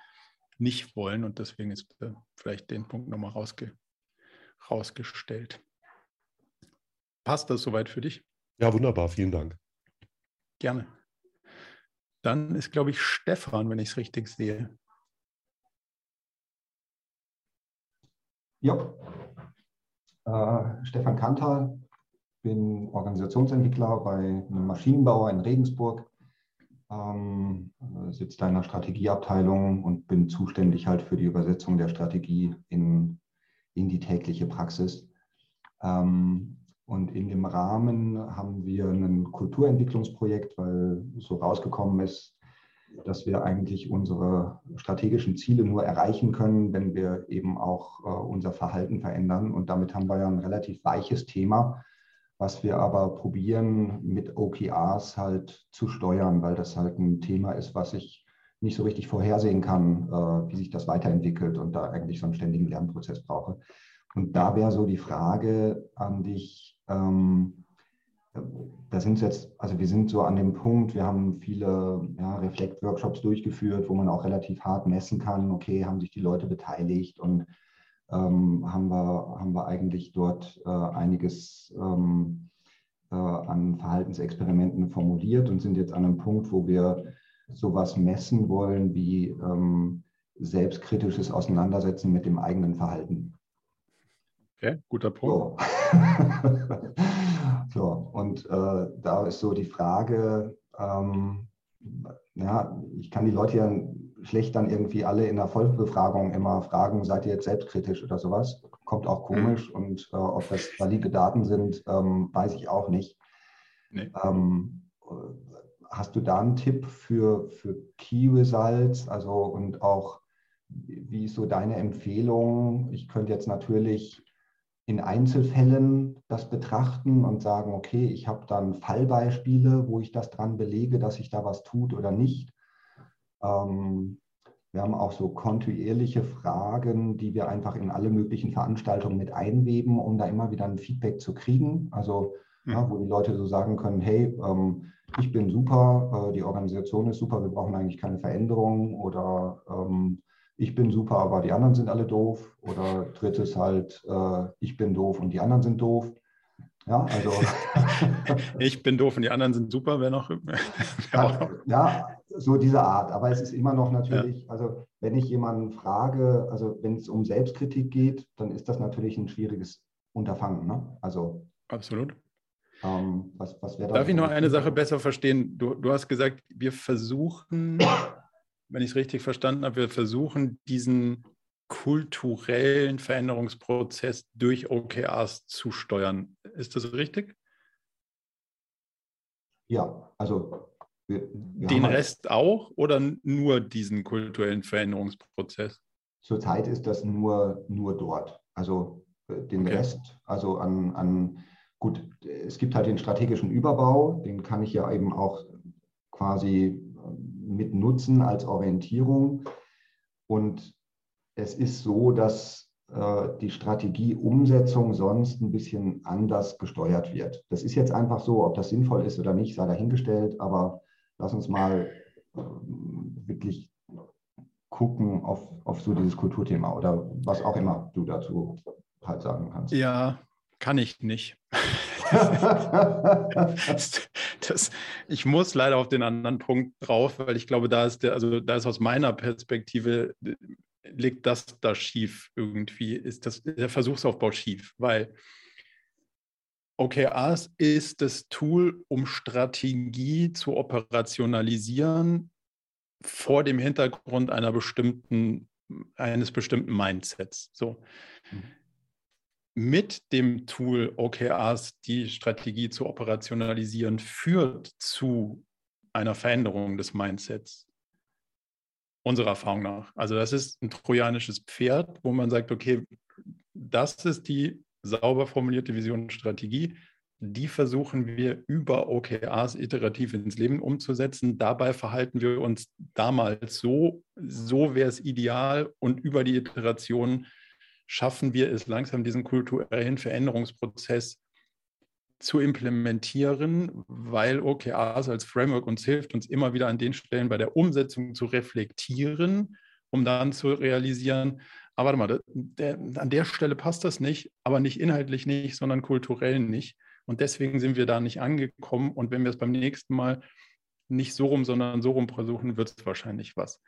[SPEAKER 1] nicht wollen. Und deswegen ist äh, vielleicht den Punkt nochmal rausge rausgestellt. Passt das soweit für dich?
[SPEAKER 4] Ja, wunderbar. Vielen Dank.
[SPEAKER 1] Gerne. Dann ist, glaube ich, Stefan, wenn ich es richtig sehe.
[SPEAKER 5] Ja. Äh, Stefan Kanter, bin Organisationsentwickler bei einem Maschinenbauer in Regensburg, ähm, sitze da in der Strategieabteilung und bin zuständig halt für die Übersetzung der Strategie in in die tägliche Praxis. Ähm, und in dem Rahmen haben wir ein Kulturentwicklungsprojekt, weil so rausgekommen ist, dass wir eigentlich unsere strategischen Ziele nur erreichen können, wenn wir eben auch äh, unser Verhalten verändern. Und damit haben wir ja ein relativ weiches Thema, was wir aber probieren mit OKRs halt zu steuern, weil das halt ein Thema ist, was ich nicht so richtig vorhersehen kann, äh, wie sich das weiterentwickelt und da eigentlich so einen ständigen Lernprozess brauche. Und da wäre so die Frage an dich, ähm, da sind jetzt, also wir sind so an dem Punkt, wir haben viele ja, Reflekt-Workshops durchgeführt, wo man auch relativ hart messen kann, okay, haben sich die Leute beteiligt und ähm, haben, wir, haben wir eigentlich dort äh, einiges ähm, äh, an Verhaltensexperimenten formuliert und sind jetzt an einem Punkt, wo wir sowas messen wollen wie ähm, selbstkritisches Auseinandersetzen mit dem eigenen Verhalten.
[SPEAKER 1] Okay, guter Punkt.
[SPEAKER 5] So, so und äh, da ist so die Frage, ähm, ja, ich kann die Leute ja schlecht dann irgendwie alle in der Vollbefragung immer fragen, seid ihr jetzt selbstkritisch oder sowas? Kommt auch komisch mhm. und äh, ob das valide Daten sind, ähm, weiß ich auch nicht. Nee. Ähm, hast du da einen Tipp für, für Key Results? Also und auch, wie ist so deine Empfehlung? Ich könnte jetzt natürlich in Einzelfällen das betrachten und sagen, okay, ich habe dann Fallbeispiele, wo ich das dran belege, dass sich da was tut oder nicht. Ähm, wir haben auch so kontinuierliche Fragen, die wir einfach in alle möglichen Veranstaltungen mit einweben, um da immer wieder ein Feedback zu kriegen. Also mhm. ja, wo die Leute so sagen können, hey, ähm, ich bin super, äh, die Organisation ist super, wir brauchen eigentlich keine Veränderung oder ähm, ich bin super, aber die anderen sind alle doof. Oder drittes halt, äh, ich bin doof und die anderen sind doof. Ja, also.
[SPEAKER 1] ich bin doof und die anderen sind super, wer noch.
[SPEAKER 5] ja, so diese Art. Aber es ist immer noch natürlich, ja. also wenn ich jemanden frage, also wenn es um Selbstkritik geht, dann ist das natürlich ein schwieriges Unterfangen. Ne? Also.
[SPEAKER 1] Absolut.
[SPEAKER 5] Ähm, was, was
[SPEAKER 1] Darf ich noch eine Sache besser verstehen? Du, du hast gesagt, wir versuchen, wenn ich es richtig verstanden habe, wir versuchen diesen kulturellen Veränderungsprozess durch OKRs zu steuern. Ist das richtig?
[SPEAKER 5] Ja, also
[SPEAKER 1] wir, wir den Rest auch oder nur diesen kulturellen Veränderungsprozess?
[SPEAKER 5] Zurzeit ist das nur, nur dort. Also äh, den okay. Rest, also an, an, gut, es gibt halt den strategischen Überbau, den kann ich ja eben auch quasi äh, mit nutzen als Orientierung. Und es ist so, dass äh, die Strategieumsetzung sonst ein bisschen anders gesteuert wird. Das ist jetzt einfach so, ob das sinnvoll ist oder nicht, sei dahingestellt, aber lass uns mal äh, wirklich gucken auf, auf so dieses Kulturthema oder was auch immer du dazu halt sagen kannst.
[SPEAKER 1] Ja, kann ich nicht. das, das, ich muss leider auf den anderen Punkt drauf, weil ich glaube, da ist der, also da ist aus meiner Perspektive liegt das da schief irgendwie, ist das, der Versuchsaufbau schief, weil OKRs ist das Tool, um Strategie zu operationalisieren vor dem Hintergrund einer bestimmten, eines bestimmten Mindsets. So. Mhm. Mit dem Tool OKRs die Strategie zu operationalisieren, führt zu einer Veränderung des Mindsets unserer Erfahrung nach. Also das ist ein trojanisches Pferd, wo man sagt, okay, das ist die sauber formulierte Vision und Strategie. Die versuchen wir über OKRs iterativ ins Leben umzusetzen. Dabei verhalten wir uns damals so, so wäre es ideal und über die Iteration schaffen wir es langsam, diesen kulturellen Veränderungsprozess zu implementieren, weil OKRs als Framework uns hilft, uns immer wieder an den Stellen bei der Umsetzung zu reflektieren, um dann zu realisieren, aber warte mal, der, an der Stelle passt das nicht, aber nicht inhaltlich nicht, sondern kulturell nicht. Und deswegen sind wir da nicht angekommen. Und wenn wir es beim nächsten Mal nicht so rum, sondern so rum versuchen, wird es wahrscheinlich was.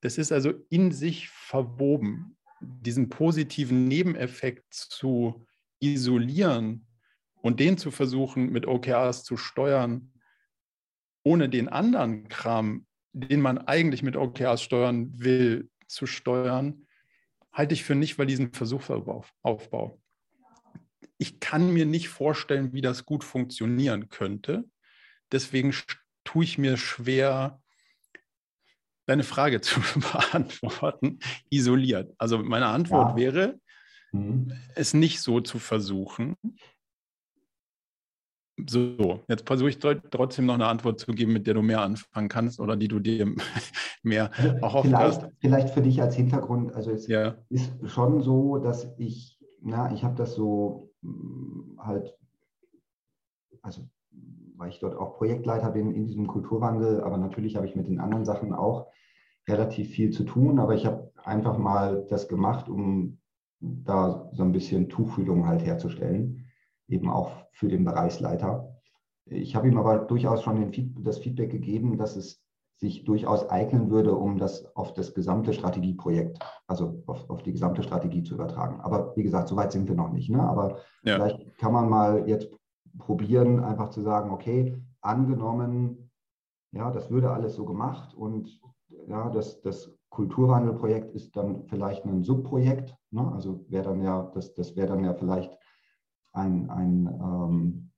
[SPEAKER 1] Das ist also in sich verwoben, diesen positiven Nebeneffekt zu isolieren und den zu versuchen, mit OKRs zu steuern, ohne den anderen Kram, den man eigentlich mit OKRs steuern will, zu steuern, halte ich für nicht validen Versuchsaufbau. Ich kann mir nicht vorstellen, wie das gut funktionieren könnte. Deswegen tue ich mir schwer, deine Frage zu beantworten, isoliert. Also meine Antwort ja. wäre, mhm. es nicht so zu versuchen, so, jetzt versuche ich trotzdem noch eine Antwort zu geben, mit der du mehr anfangen kannst oder die du dir mehr
[SPEAKER 5] also auch vielleicht, hast. Vielleicht für dich als Hintergrund, also es ja. ist schon so, dass ich, na, ich habe das so hm, halt, also weil ich dort auch Projektleiter bin in diesem Kulturwandel, aber natürlich habe ich mit den anderen Sachen auch relativ viel zu tun, aber ich habe einfach mal das gemacht, um da so ein bisschen Tuchfühlung halt herzustellen eben auch für den Bereichsleiter. Ich habe ihm aber durchaus schon den, das Feedback gegeben, dass es sich durchaus eignen würde, um das auf das gesamte Strategieprojekt, also auf, auf die gesamte Strategie zu übertragen. Aber wie gesagt, so weit sind wir noch nicht. Ne? Aber ja. vielleicht kann man mal jetzt probieren, einfach zu sagen, okay, angenommen, ja, das würde alles so gemacht und ja, das, das Kulturwandelprojekt ist dann vielleicht ein Subprojekt. Ne? Also wäre dann ja, das, das wäre dann ja vielleicht ein, ein, ähm,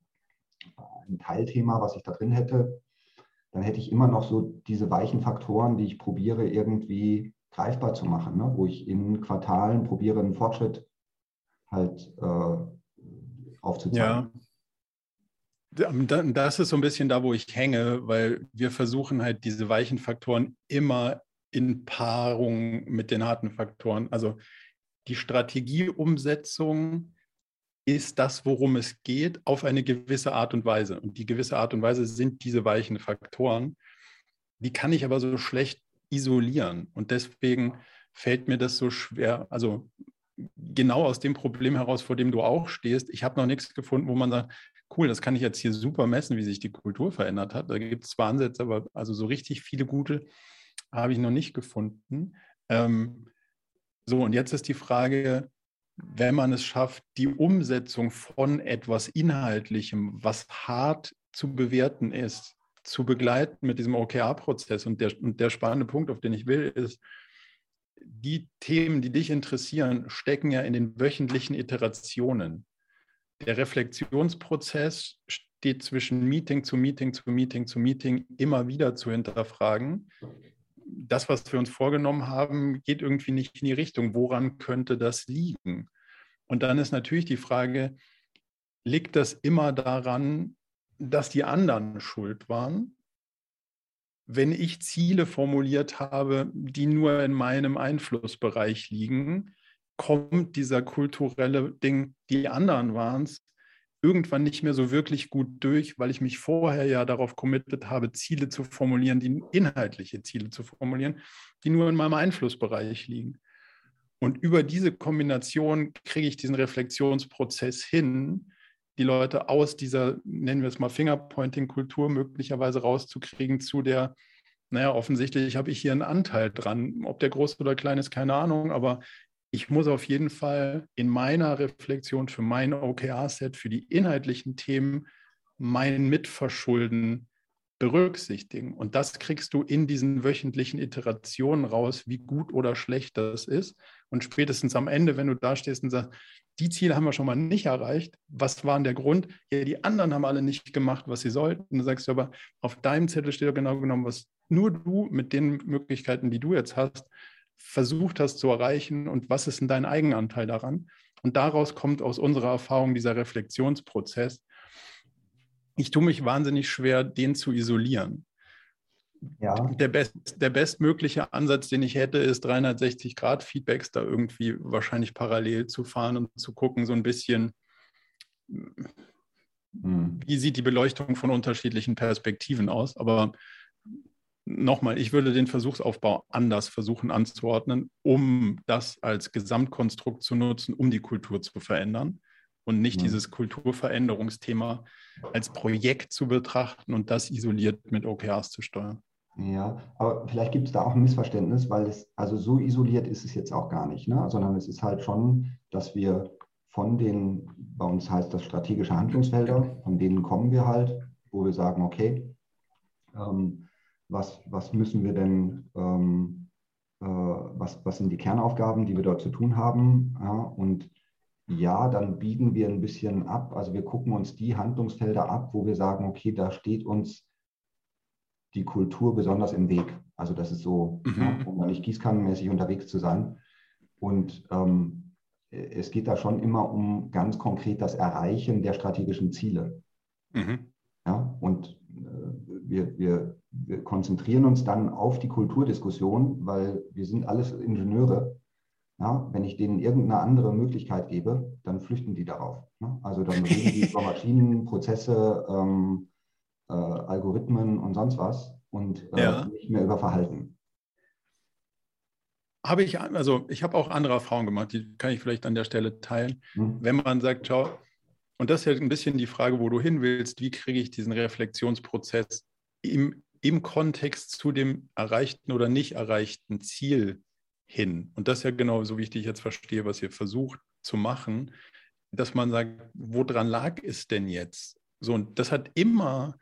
[SPEAKER 5] ein Teilthema, was ich da drin hätte, dann hätte ich immer noch so diese weichen Faktoren, die ich probiere irgendwie greifbar zu machen, ne? wo ich in Quartalen probiere, einen Fortschritt halt äh, aufzuzeigen. Ja.
[SPEAKER 1] Das ist so ein bisschen da, wo ich hänge, weil wir versuchen halt diese weichen Faktoren immer in Paarung mit den harten Faktoren. Also die Strategieumsetzung ist das, worum es geht, auf eine gewisse Art und Weise. Und die gewisse Art und Weise sind diese weichen Faktoren. Die kann ich aber so schlecht isolieren. Und deswegen fällt mir das so schwer. Also genau aus dem Problem heraus, vor dem du auch stehst. Ich habe noch nichts gefunden, wo man sagt, cool, das kann ich jetzt hier super messen, wie sich die Kultur verändert hat. Da gibt es zwar Ansätze, aber also so richtig viele gute habe ich noch nicht gefunden. Ähm, so, und jetzt ist die Frage, wenn man es schafft, die Umsetzung von etwas Inhaltlichem, was hart zu bewerten ist, zu begleiten mit diesem OKR-Prozess. Und der, und der spannende Punkt, auf den ich will, ist, die Themen, die dich interessieren, stecken ja in den wöchentlichen Iterationen. Der Reflexionsprozess steht zwischen Meeting zu Meeting zu Meeting zu Meeting immer wieder zu hinterfragen das, was wir uns vorgenommen haben, geht irgendwie nicht in die Richtung. Woran könnte das liegen? Und dann ist natürlich die Frage, liegt das immer daran, dass die anderen schuld waren? Wenn ich Ziele formuliert habe, die nur in meinem Einflussbereich liegen, kommt dieser kulturelle Ding, die anderen waren es, irgendwann nicht mehr so wirklich gut durch, weil ich mich vorher ja darauf committet habe, Ziele zu formulieren, die inhaltliche Ziele zu formulieren, die nur in meinem Einflussbereich liegen. Und über diese Kombination kriege ich diesen Reflexionsprozess hin, die Leute aus dieser, nennen wir es mal, Fingerpointing-Kultur möglicherweise rauszukriegen zu der, naja, offensichtlich habe ich hier einen Anteil dran. Ob der groß oder klein ist, keine Ahnung, aber ich muss auf jeden Fall in meiner Reflexion für mein OKR-Set, für die inhaltlichen Themen, mein Mitverschulden berücksichtigen. Und das kriegst du in diesen wöchentlichen Iterationen raus, wie gut oder schlecht das ist. Und spätestens am Ende, wenn du da stehst und sagst, die Ziele haben wir schon mal nicht erreicht, was war denn der Grund? Ja, die anderen haben alle nicht gemacht, was sie sollten. Dann sagst du aber, auf deinem Zettel steht genau genommen, was nur du mit den Möglichkeiten, die du jetzt hast, versucht hast zu erreichen und was ist denn dein Eigenanteil daran? Und daraus kommt aus unserer Erfahrung dieser Reflexionsprozess. Ich tue mich wahnsinnig schwer, den zu isolieren. Ja. Der, best, der bestmögliche Ansatz, den ich hätte, ist 360-Grad-Feedbacks da irgendwie wahrscheinlich parallel zu fahren und zu gucken, so ein bisschen, hm. wie sieht die Beleuchtung von unterschiedlichen Perspektiven aus. Aber nochmal, ich würde den Versuchsaufbau anders versuchen anzuordnen, um das als Gesamtkonstrukt zu nutzen, um die Kultur zu verändern und nicht mhm. dieses Kulturveränderungsthema als Projekt zu betrachten und das isoliert mit OKRs zu steuern.
[SPEAKER 5] Ja, aber vielleicht gibt es da auch ein Missverständnis, weil es, also so isoliert ist es jetzt auch gar nicht, ne? sondern es ist halt schon, dass wir von den, bei uns heißt das strategische Handlungsfelder, von denen kommen wir halt, wo wir sagen, okay, ähm, was, was müssen wir denn, ähm, äh, was, was sind die Kernaufgaben, die wir dort zu tun haben. Ja, und ja, dann biegen wir ein bisschen ab. Also wir gucken uns die Handlungsfelder ab, wo wir sagen, okay, da steht uns die Kultur besonders im Weg. Also das ist so, mhm. ja, um nicht gießkannenmäßig unterwegs zu sein. Und ähm, es geht da schon immer um ganz konkret das Erreichen der strategischen Ziele. Mhm. Ja, und wir, wir wir konzentrieren uns dann auf die Kulturdiskussion, weil wir sind alles Ingenieure. Ja, wenn ich denen irgendeine andere Möglichkeit gebe, dann flüchten die darauf. Ne? Also dann reden die über Maschinen, Prozesse, ähm, äh, Algorithmen und sonst was und äh, ja. nicht mehr über Verhalten.
[SPEAKER 1] Habe ich, also ich habe auch andere Erfahrungen gemacht, die kann ich vielleicht an der Stelle teilen. Hm. Wenn man sagt, schau, und das ist ja ein bisschen die Frage, wo du hin willst, wie kriege ich diesen Reflexionsprozess im, im Kontext zu dem erreichten oder nicht erreichten Ziel hin. Und das ist ja genau so, wie ich dich jetzt verstehe, was ihr versucht zu machen, dass man sagt, woran lag es denn jetzt? So, und das hat immer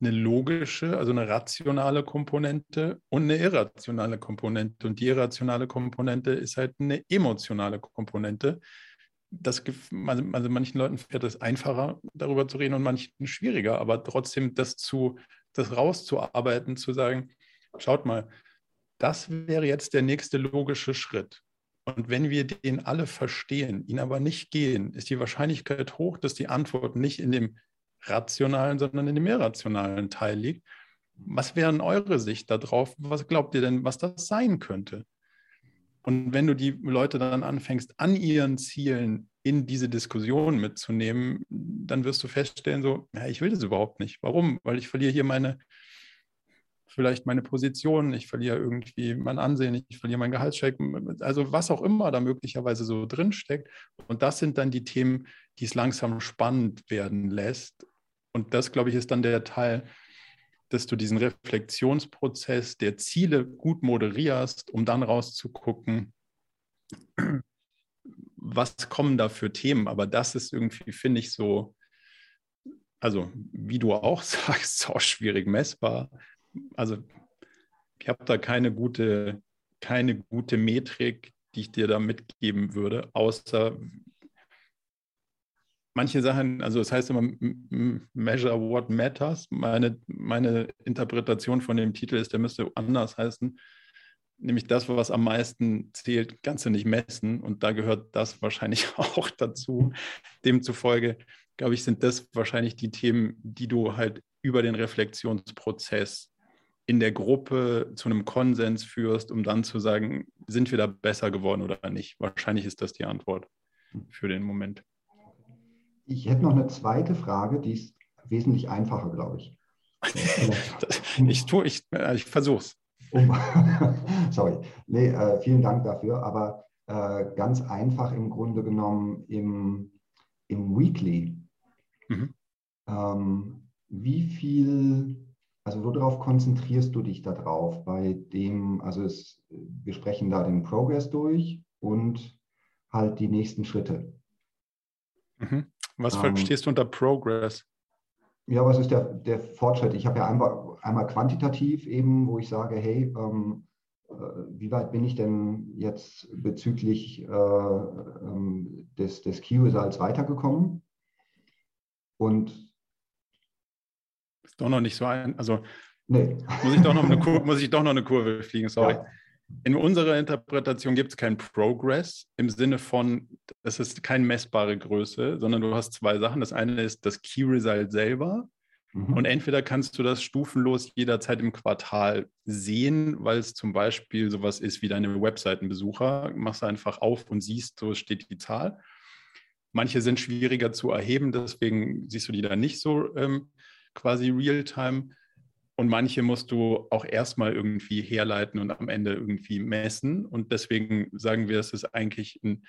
[SPEAKER 1] eine logische, also eine rationale Komponente und eine irrationale Komponente. Und die irrationale Komponente ist halt eine emotionale Komponente. Das, also, also manchen Leuten fährt es einfacher, darüber zu reden und manchen schwieriger, aber trotzdem das zu das rauszuarbeiten, zu sagen, schaut mal, das wäre jetzt der nächste logische Schritt. Und wenn wir den alle verstehen, ihn aber nicht gehen, ist die Wahrscheinlichkeit hoch, dass die Antwort nicht in dem rationalen, sondern in dem irrationalen Teil liegt. Was wäre eure Sicht darauf? Was glaubt ihr denn, was das sein könnte? Und wenn du die Leute dann anfängst, an ihren Zielen in diese Diskussion mitzunehmen, dann wirst du feststellen, so, ja, ich will das überhaupt nicht. Warum? Weil ich verliere hier meine vielleicht meine Position, ich verliere irgendwie mein Ansehen, ich verliere mein Gehaltscheck, also was auch immer da möglicherweise so drinsteckt. Und das sind dann die Themen, die es langsam spannend werden lässt. Und das, glaube ich, ist dann der Teil, dass du diesen Reflexionsprozess der Ziele gut moderierst, um dann rauszugucken, was kommen da für Themen. Aber das ist irgendwie, finde ich, so, also wie du auch sagst, auch schwierig messbar. Also ich habe da keine gute, keine gute Metrik, die ich dir da mitgeben würde, außer manche Sachen, also das heißt immer measure what matters. Meine, meine Interpretation von dem Titel ist, der müsste anders heißen, nämlich das, was am meisten zählt, kannst du nicht messen und da gehört das wahrscheinlich auch dazu. Demzufolge glaube ich, sind das wahrscheinlich die Themen, die du halt über den Reflexionsprozess in der Gruppe zu einem Konsens führst, um dann zu sagen, sind wir da besser geworden oder nicht? Wahrscheinlich ist das die Antwort für den Moment.
[SPEAKER 5] Ich hätte noch eine zweite Frage, die ist wesentlich einfacher, glaube ich.
[SPEAKER 1] ich tue, ich, äh, ich versuche es.
[SPEAKER 5] sorry. Nee, äh, vielen Dank dafür. Aber äh, ganz einfach im Grunde genommen im, im Weekly Mhm. Ähm, wie viel, also worauf konzentrierst du dich da drauf? Bei dem, also es, wir sprechen da den Progress durch und halt die nächsten Schritte.
[SPEAKER 1] Mhm. Was ähm, verstehst du unter Progress?
[SPEAKER 5] Ja, was ist der, der Fortschritt? Ich habe ja einmal, einmal quantitativ eben, wo ich sage, hey, ähm, äh, wie weit bin ich denn jetzt bezüglich äh, ähm, des, des Key Results weitergekommen? Und
[SPEAKER 1] ist doch noch nicht so ein, also nee. muss, ich doch noch eine Kurve, muss ich doch noch eine Kurve fliegen, sorry. Ja. In unserer Interpretation gibt es keinen Progress im Sinne von, es ist keine messbare Größe, sondern du hast zwei Sachen. Das eine ist das Key Result selber. Mhm. Und entweder kannst du das stufenlos jederzeit im Quartal sehen, weil es zum Beispiel sowas ist wie deine Webseitenbesucher. Machst du einfach auf und siehst, so steht die Zahl. Manche sind schwieriger zu erheben, deswegen siehst du die da nicht so ähm, quasi real-time. Und manche musst du auch erstmal irgendwie herleiten und am Ende irgendwie messen. Und deswegen sagen wir, es ist eigentlich ein,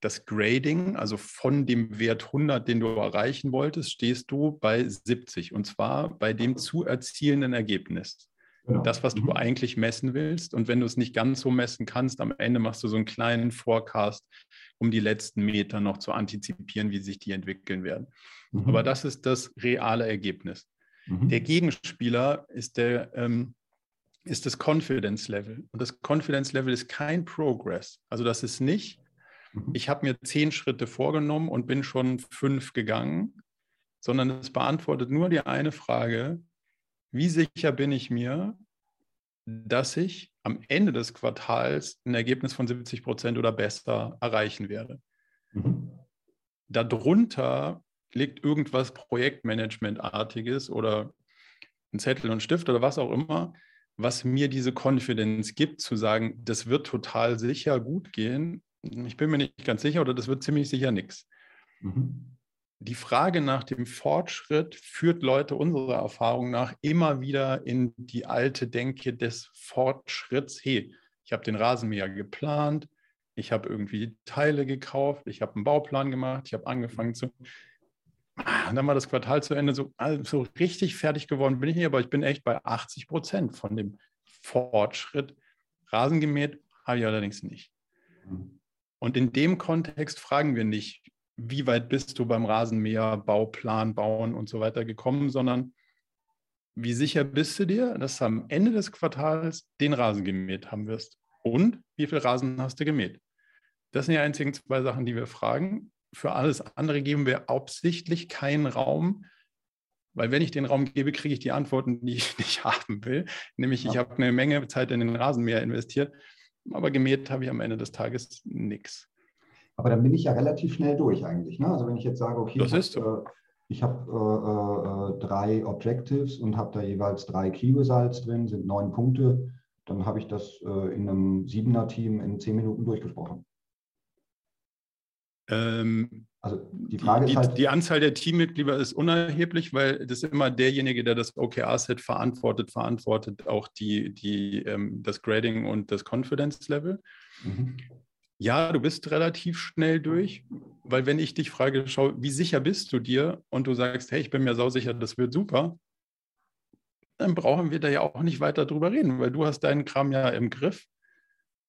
[SPEAKER 1] das Grading, also von dem Wert 100, den du erreichen wolltest, stehst du bei 70 und zwar bei dem zu erzielenden Ergebnis. Genau. Das, was du mhm. eigentlich messen willst. Und wenn du es nicht ganz so messen kannst, am Ende machst du so einen kleinen Forecast, um die letzten Meter noch zu antizipieren, wie sich die entwickeln werden. Mhm. Aber das ist das reale Ergebnis. Mhm. Der Gegenspieler ist, der, ähm, ist das Confidence Level. Und das Confidence Level ist kein Progress. Also das ist nicht, mhm. ich habe mir zehn Schritte vorgenommen und bin schon fünf gegangen, sondern es beantwortet nur die eine Frage, wie sicher bin ich mir, dass ich am Ende des Quartals ein Ergebnis von 70 Prozent oder besser erreichen werde. Mhm. Darunter liegt irgendwas Projektmanagement-artiges oder ein Zettel und Stift oder was auch immer, was mir diese Confidence gibt, zu sagen, das wird total sicher gut gehen. Ich bin mir nicht ganz sicher oder das wird ziemlich sicher nichts. Mhm die Frage nach dem Fortschritt führt Leute unserer Erfahrung nach immer wieder in die alte Denke des Fortschritts. Hey, ich habe den Rasenmäher geplant, ich habe irgendwie Teile gekauft, ich habe einen Bauplan gemacht, ich habe angefangen zu. Ah, und dann war das Quartal zu Ende so, also richtig fertig geworden bin ich nicht, aber ich bin echt bei 80 Prozent von dem Fortschritt. Rasen gemäht habe ich allerdings nicht. Mhm. Und in dem Kontext fragen wir nicht, wie weit bist du beim Rasenmäher, Bauplan, Bauen und so weiter gekommen, sondern wie sicher bist du dir, dass du am Ende des Quartals den Rasen gemäht haben wirst? Und wie viel Rasen hast du gemäht? Das sind die einzigen zwei Sachen, die wir fragen. Für alles andere geben wir absichtlich keinen Raum, weil wenn ich den Raum gebe, kriege ich die Antworten, die ich nicht haben will. Nämlich, ich habe eine Menge Zeit in den Rasenmäher investiert, aber gemäht habe ich am Ende des Tages nichts.
[SPEAKER 5] Aber dann bin ich ja relativ schnell durch eigentlich. Ne? Also wenn ich jetzt sage, okay,
[SPEAKER 1] das ich habe
[SPEAKER 5] äh, hab, äh, äh, drei Objectives und habe da jeweils drei Key Results drin, sind neun Punkte, dann habe ich das äh, in einem Siebener-Team in zehn Minuten durchgesprochen.
[SPEAKER 1] Ähm, Also die Frage die, ist halt. Die Anzahl der Teammitglieder ist unerheblich, weil das immer derjenige, der das OKR-Set verantwortet, verantwortet auch die, die, ähm, das Grading und das Confidence-Level. Mhm. Ja, du bist relativ schnell durch, weil wenn ich dich frage, schau, wie sicher bist du dir und du sagst, hey, ich bin mir sausicher, das wird super, dann brauchen wir da ja auch nicht weiter drüber reden, weil du hast deinen Kram ja im Griff.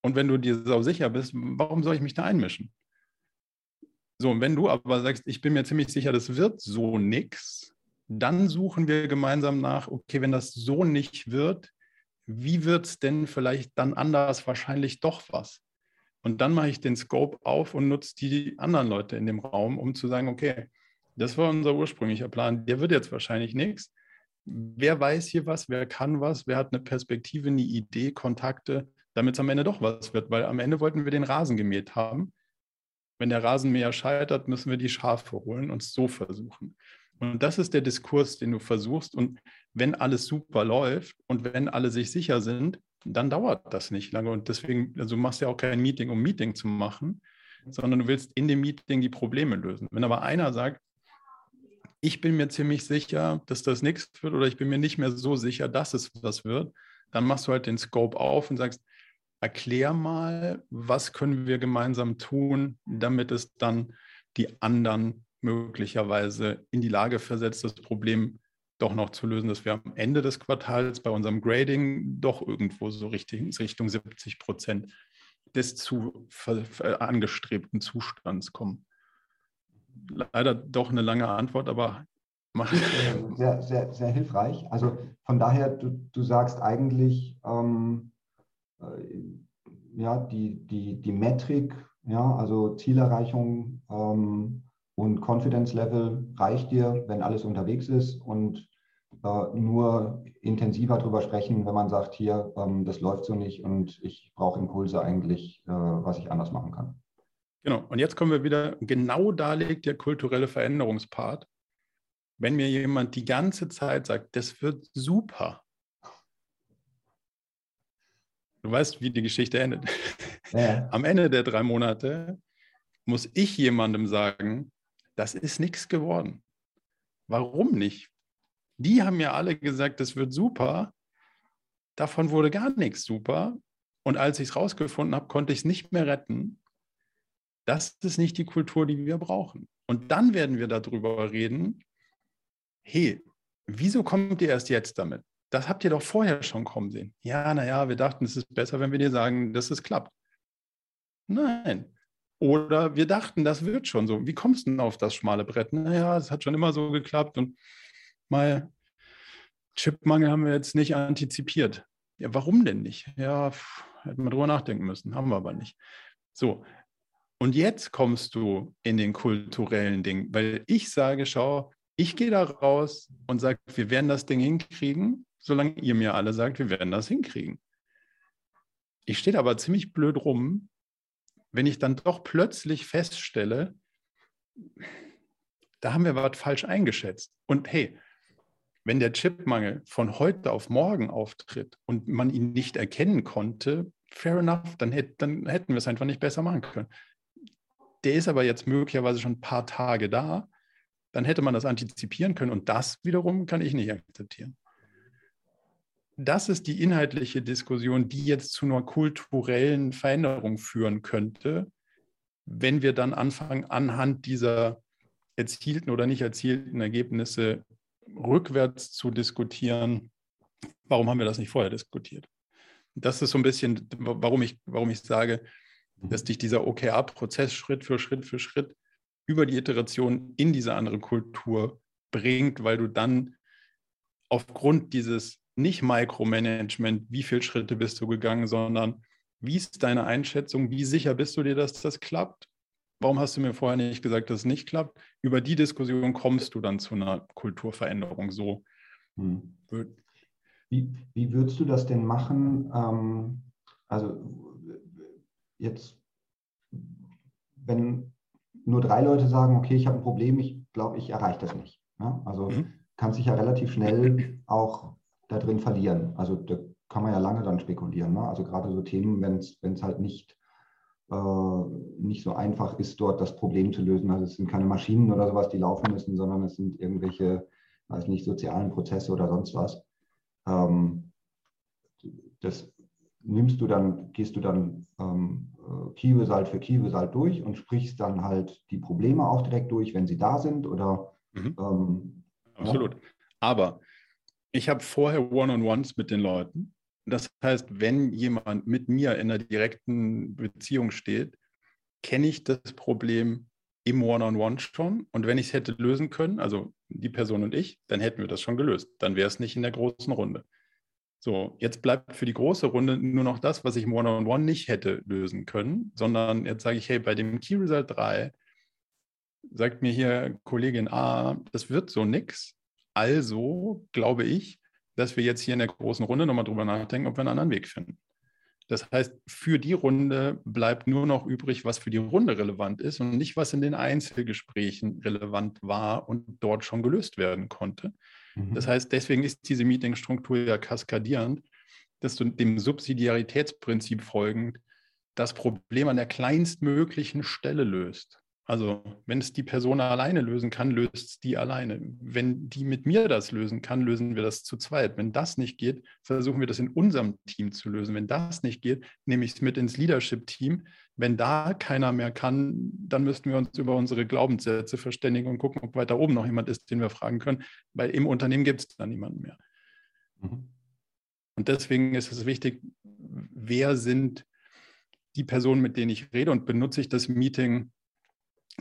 [SPEAKER 1] Und wenn du dir sausicher bist, warum soll ich mich da einmischen? So, und wenn du aber sagst, ich bin mir ziemlich sicher, das wird so nix, dann suchen wir gemeinsam nach, okay, wenn das so nicht wird, wie wird es denn vielleicht dann anders wahrscheinlich doch was? Und dann mache ich den Scope auf und nutze die anderen Leute in dem Raum, um zu sagen, okay, das war unser ursprünglicher Plan, der wird jetzt wahrscheinlich nichts. Wer weiß hier was, wer kann was, wer hat eine Perspektive, eine Idee, Kontakte, damit es am Ende doch was wird, weil am Ende wollten wir den Rasen gemäht haben wenn der Rasenmäher scheitert, müssen wir die Schafe holen und so versuchen. Und das ist der Diskurs, den du versuchst. Und wenn alles super läuft und wenn alle sich sicher sind, dann dauert das nicht lange. Und deswegen, also du machst ja auch kein Meeting, um Meeting zu machen, sondern du willst in dem Meeting die Probleme lösen. Wenn aber einer sagt, ich bin mir ziemlich sicher, dass das nichts wird oder ich bin mir nicht mehr so sicher, dass es was wird, dann machst du halt den Scope auf und sagst, erklär mal, was können wir gemeinsam tun, damit es dann die anderen möglicherweise in die Lage versetzt, das Problem doch noch zu lösen, dass wir am Ende des Quartals bei unserem Grading doch irgendwo so Richtung, Richtung 70 Prozent des zu angestrebten Zustands kommen. Leider doch eine lange Antwort, aber.
[SPEAKER 5] Sehr, sehr, sehr hilfreich. Also von daher, du, du sagst eigentlich, ähm, äh, ja, die, die, die Metrik, ja, also Zielerreichung ähm, und Confidence Level reicht dir, wenn alles unterwegs ist und äh, nur intensiver darüber sprechen, wenn man sagt, hier, ähm, das läuft so nicht und ich brauche Impulse eigentlich, äh, was ich anders machen kann.
[SPEAKER 1] Genau, und jetzt kommen wir wieder, genau da liegt der kulturelle Veränderungspart. Wenn mir jemand die ganze Zeit sagt, das wird super, Du weißt, wie die Geschichte endet. Ja. Am Ende der drei Monate muss ich jemandem sagen, das ist nichts geworden. Warum nicht? Die haben mir alle gesagt, das wird super. Davon wurde gar nichts super. Und als ich es rausgefunden habe, konnte ich es nicht mehr retten. Das ist nicht die Kultur, die wir brauchen. Und dann werden wir darüber reden, hey, wieso kommt ihr erst jetzt damit? Das habt ihr doch vorher schon kommen sehen. Ja, naja, wir dachten, es ist besser, wenn wir dir sagen, dass es klappt. Nein. Oder wir dachten, das wird schon so. Wie kommst du denn auf das schmale Brett? Naja, es hat schon immer so geklappt und mal Chipmangel haben wir jetzt nicht antizipiert. Ja, warum denn nicht? Ja, hätten wir drüber nachdenken müssen, haben wir aber nicht. So, und jetzt kommst du in den kulturellen Ding, weil ich sage, schau, ich gehe da raus und sage, wir werden das Ding hinkriegen solange ihr mir alle sagt, wir werden das hinkriegen. Ich stehe aber ziemlich blöd rum, wenn ich dann doch plötzlich feststelle, da haben wir was falsch eingeschätzt. Und hey, wenn der Chipmangel von heute auf morgen auftritt und man ihn nicht erkennen konnte, fair enough, dann, hätt, dann hätten wir es einfach nicht besser machen können. Der ist aber jetzt möglicherweise schon ein paar Tage da, dann hätte man das antizipieren können und das wiederum kann ich nicht akzeptieren das ist die inhaltliche Diskussion, die jetzt zu einer kulturellen Veränderung führen könnte, wenn wir dann anfangen, anhand dieser erzielten oder nicht erzielten Ergebnisse rückwärts zu diskutieren, warum haben wir das nicht vorher diskutiert? Das ist so ein bisschen, warum ich, warum ich sage, dass dich dieser OKR-Prozess Schritt für Schritt für Schritt über die Iteration in diese andere Kultur bringt, weil du dann aufgrund dieses nicht Micromanagement, wie viele Schritte bist du gegangen, sondern wie ist deine Einschätzung, wie sicher bist du dir, dass das klappt? Warum hast du mir vorher nicht gesagt, dass es nicht klappt? Über die Diskussion kommst du dann zu einer Kulturveränderung. So. Hm.
[SPEAKER 5] Wie, wie würdest du das denn machen? Ähm, also jetzt, wenn nur drei Leute sagen, okay, ich habe ein Problem, ich glaube, ich erreiche das nicht. Ja? Also mhm. kann sich ja relativ schnell auch da drin verlieren. Also da kann man ja lange dann spekulieren. Ne? Also gerade so Themen, wenn es halt nicht, äh, nicht so einfach ist, dort das Problem zu lösen. Also es sind keine Maschinen oder sowas, die laufen müssen, sondern es sind irgendwelche, weiß nicht, sozialen Prozesse oder sonst was. Ähm, das nimmst du dann, gehst du dann ähm, äh, Key Result für Key Result durch und sprichst dann halt die Probleme auch direkt durch, wenn sie da sind oder mhm.
[SPEAKER 1] ähm, Absolut. Ja. Aber ich habe vorher One-on-Ones mit den Leuten das heißt, wenn jemand mit mir in einer direkten Beziehung steht, kenne ich das Problem im One-on-One -on -One schon. Und wenn ich es hätte lösen können, also die Person und ich, dann hätten wir das schon gelöst. Dann wäre es nicht in der großen Runde. So, jetzt bleibt für die große Runde nur noch das, was ich im One-on-One -on -One nicht hätte lösen können, sondern jetzt sage ich, hey, bei dem Key Result 3 sagt mir hier Kollegin A, das wird so nix. Also glaube ich, dass wir jetzt hier in der großen Runde nochmal drüber nachdenken, ob wir einen anderen Weg finden. Das heißt, für die Runde bleibt nur noch übrig, was für die Runde relevant ist und nicht, was in den Einzelgesprächen relevant war und dort schon gelöst werden konnte. Mhm. Das heißt, deswegen ist diese Meetingstruktur ja kaskadierend, dass du dem Subsidiaritätsprinzip folgend das Problem an der kleinstmöglichen Stelle löst. Also wenn es die Person alleine lösen kann, löst es die alleine. Wenn die mit mir das lösen kann, lösen wir das zu zweit. Wenn das nicht geht, versuchen wir das in unserem Team zu lösen. Wenn das nicht geht, nehme ich es mit ins Leadership-Team. Wenn da keiner mehr kann, dann müssten wir uns über unsere Glaubenssätze verständigen und gucken, ob weiter oben noch jemand ist, den wir fragen können, weil im Unternehmen gibt es da niemanden mehr. Mhm. Und deswegen ist es wichtig, wer sind die Personen, mit denen ich rede und benutze ich das Meeting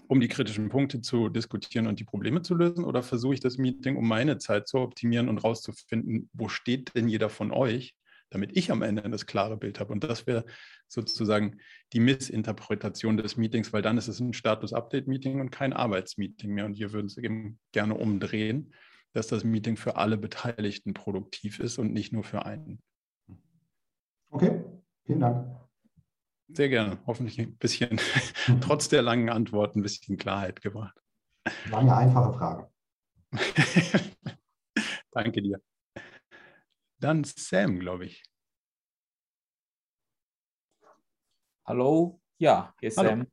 [SPEAKER 1] um die kritischen Punkte zu diskutieren und die Probleme zu lösen? Oder versuche ich das Meeting, um meine Zeit zu optimieren und rauszufinden, wo steht denn jeder von euch, damit ich am Ende das klare Bild habe? Und das wäre sozusagen die Missinterpretation des Meetings, weil dann ist es ein Status-Update-Meeting und kein Arbeitsmeeting mehr. Und hier würden Sie eben gerne umdrehen, dass das Meeting für alle Beteiligten produktiv ist und nicht nur für einen.
[SPEAKER 5] Okay, vielen Dank.
[SPEAKER 1] Sehr gerne. Hoffentlich ein bisschen, trotz der langen Antwort, ein bisschen Klarheit gebracht.
[SPEAKER 5] War eine einfache Frage.
[SPEAKER 1] Danke dir. Dann Sam, glaube ich.
[SPEAKER 6] Hallo, ja, hier ist Hallo. Sam.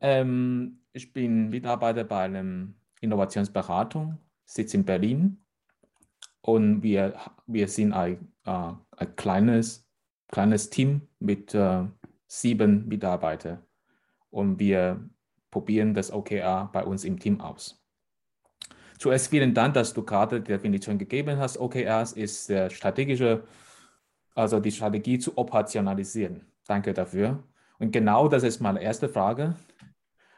[SPEAKER 6] Ähm, ich bin Mitarbeiter bei einer Innovationsberatung, sitze in Berlin und wir, wir sind ein, äh, ein kleines, kleines Team mit äh, sieben Mitarbeiter und wir probieren das OKR bei uns im Team aus. Zuerst vielen Dank, dass du gerade die Definition gegeben hast. OKRs ist der strategische, also die Strategie zu operationalisieren. Danke dafür. Und genau das ist meine erste Frage.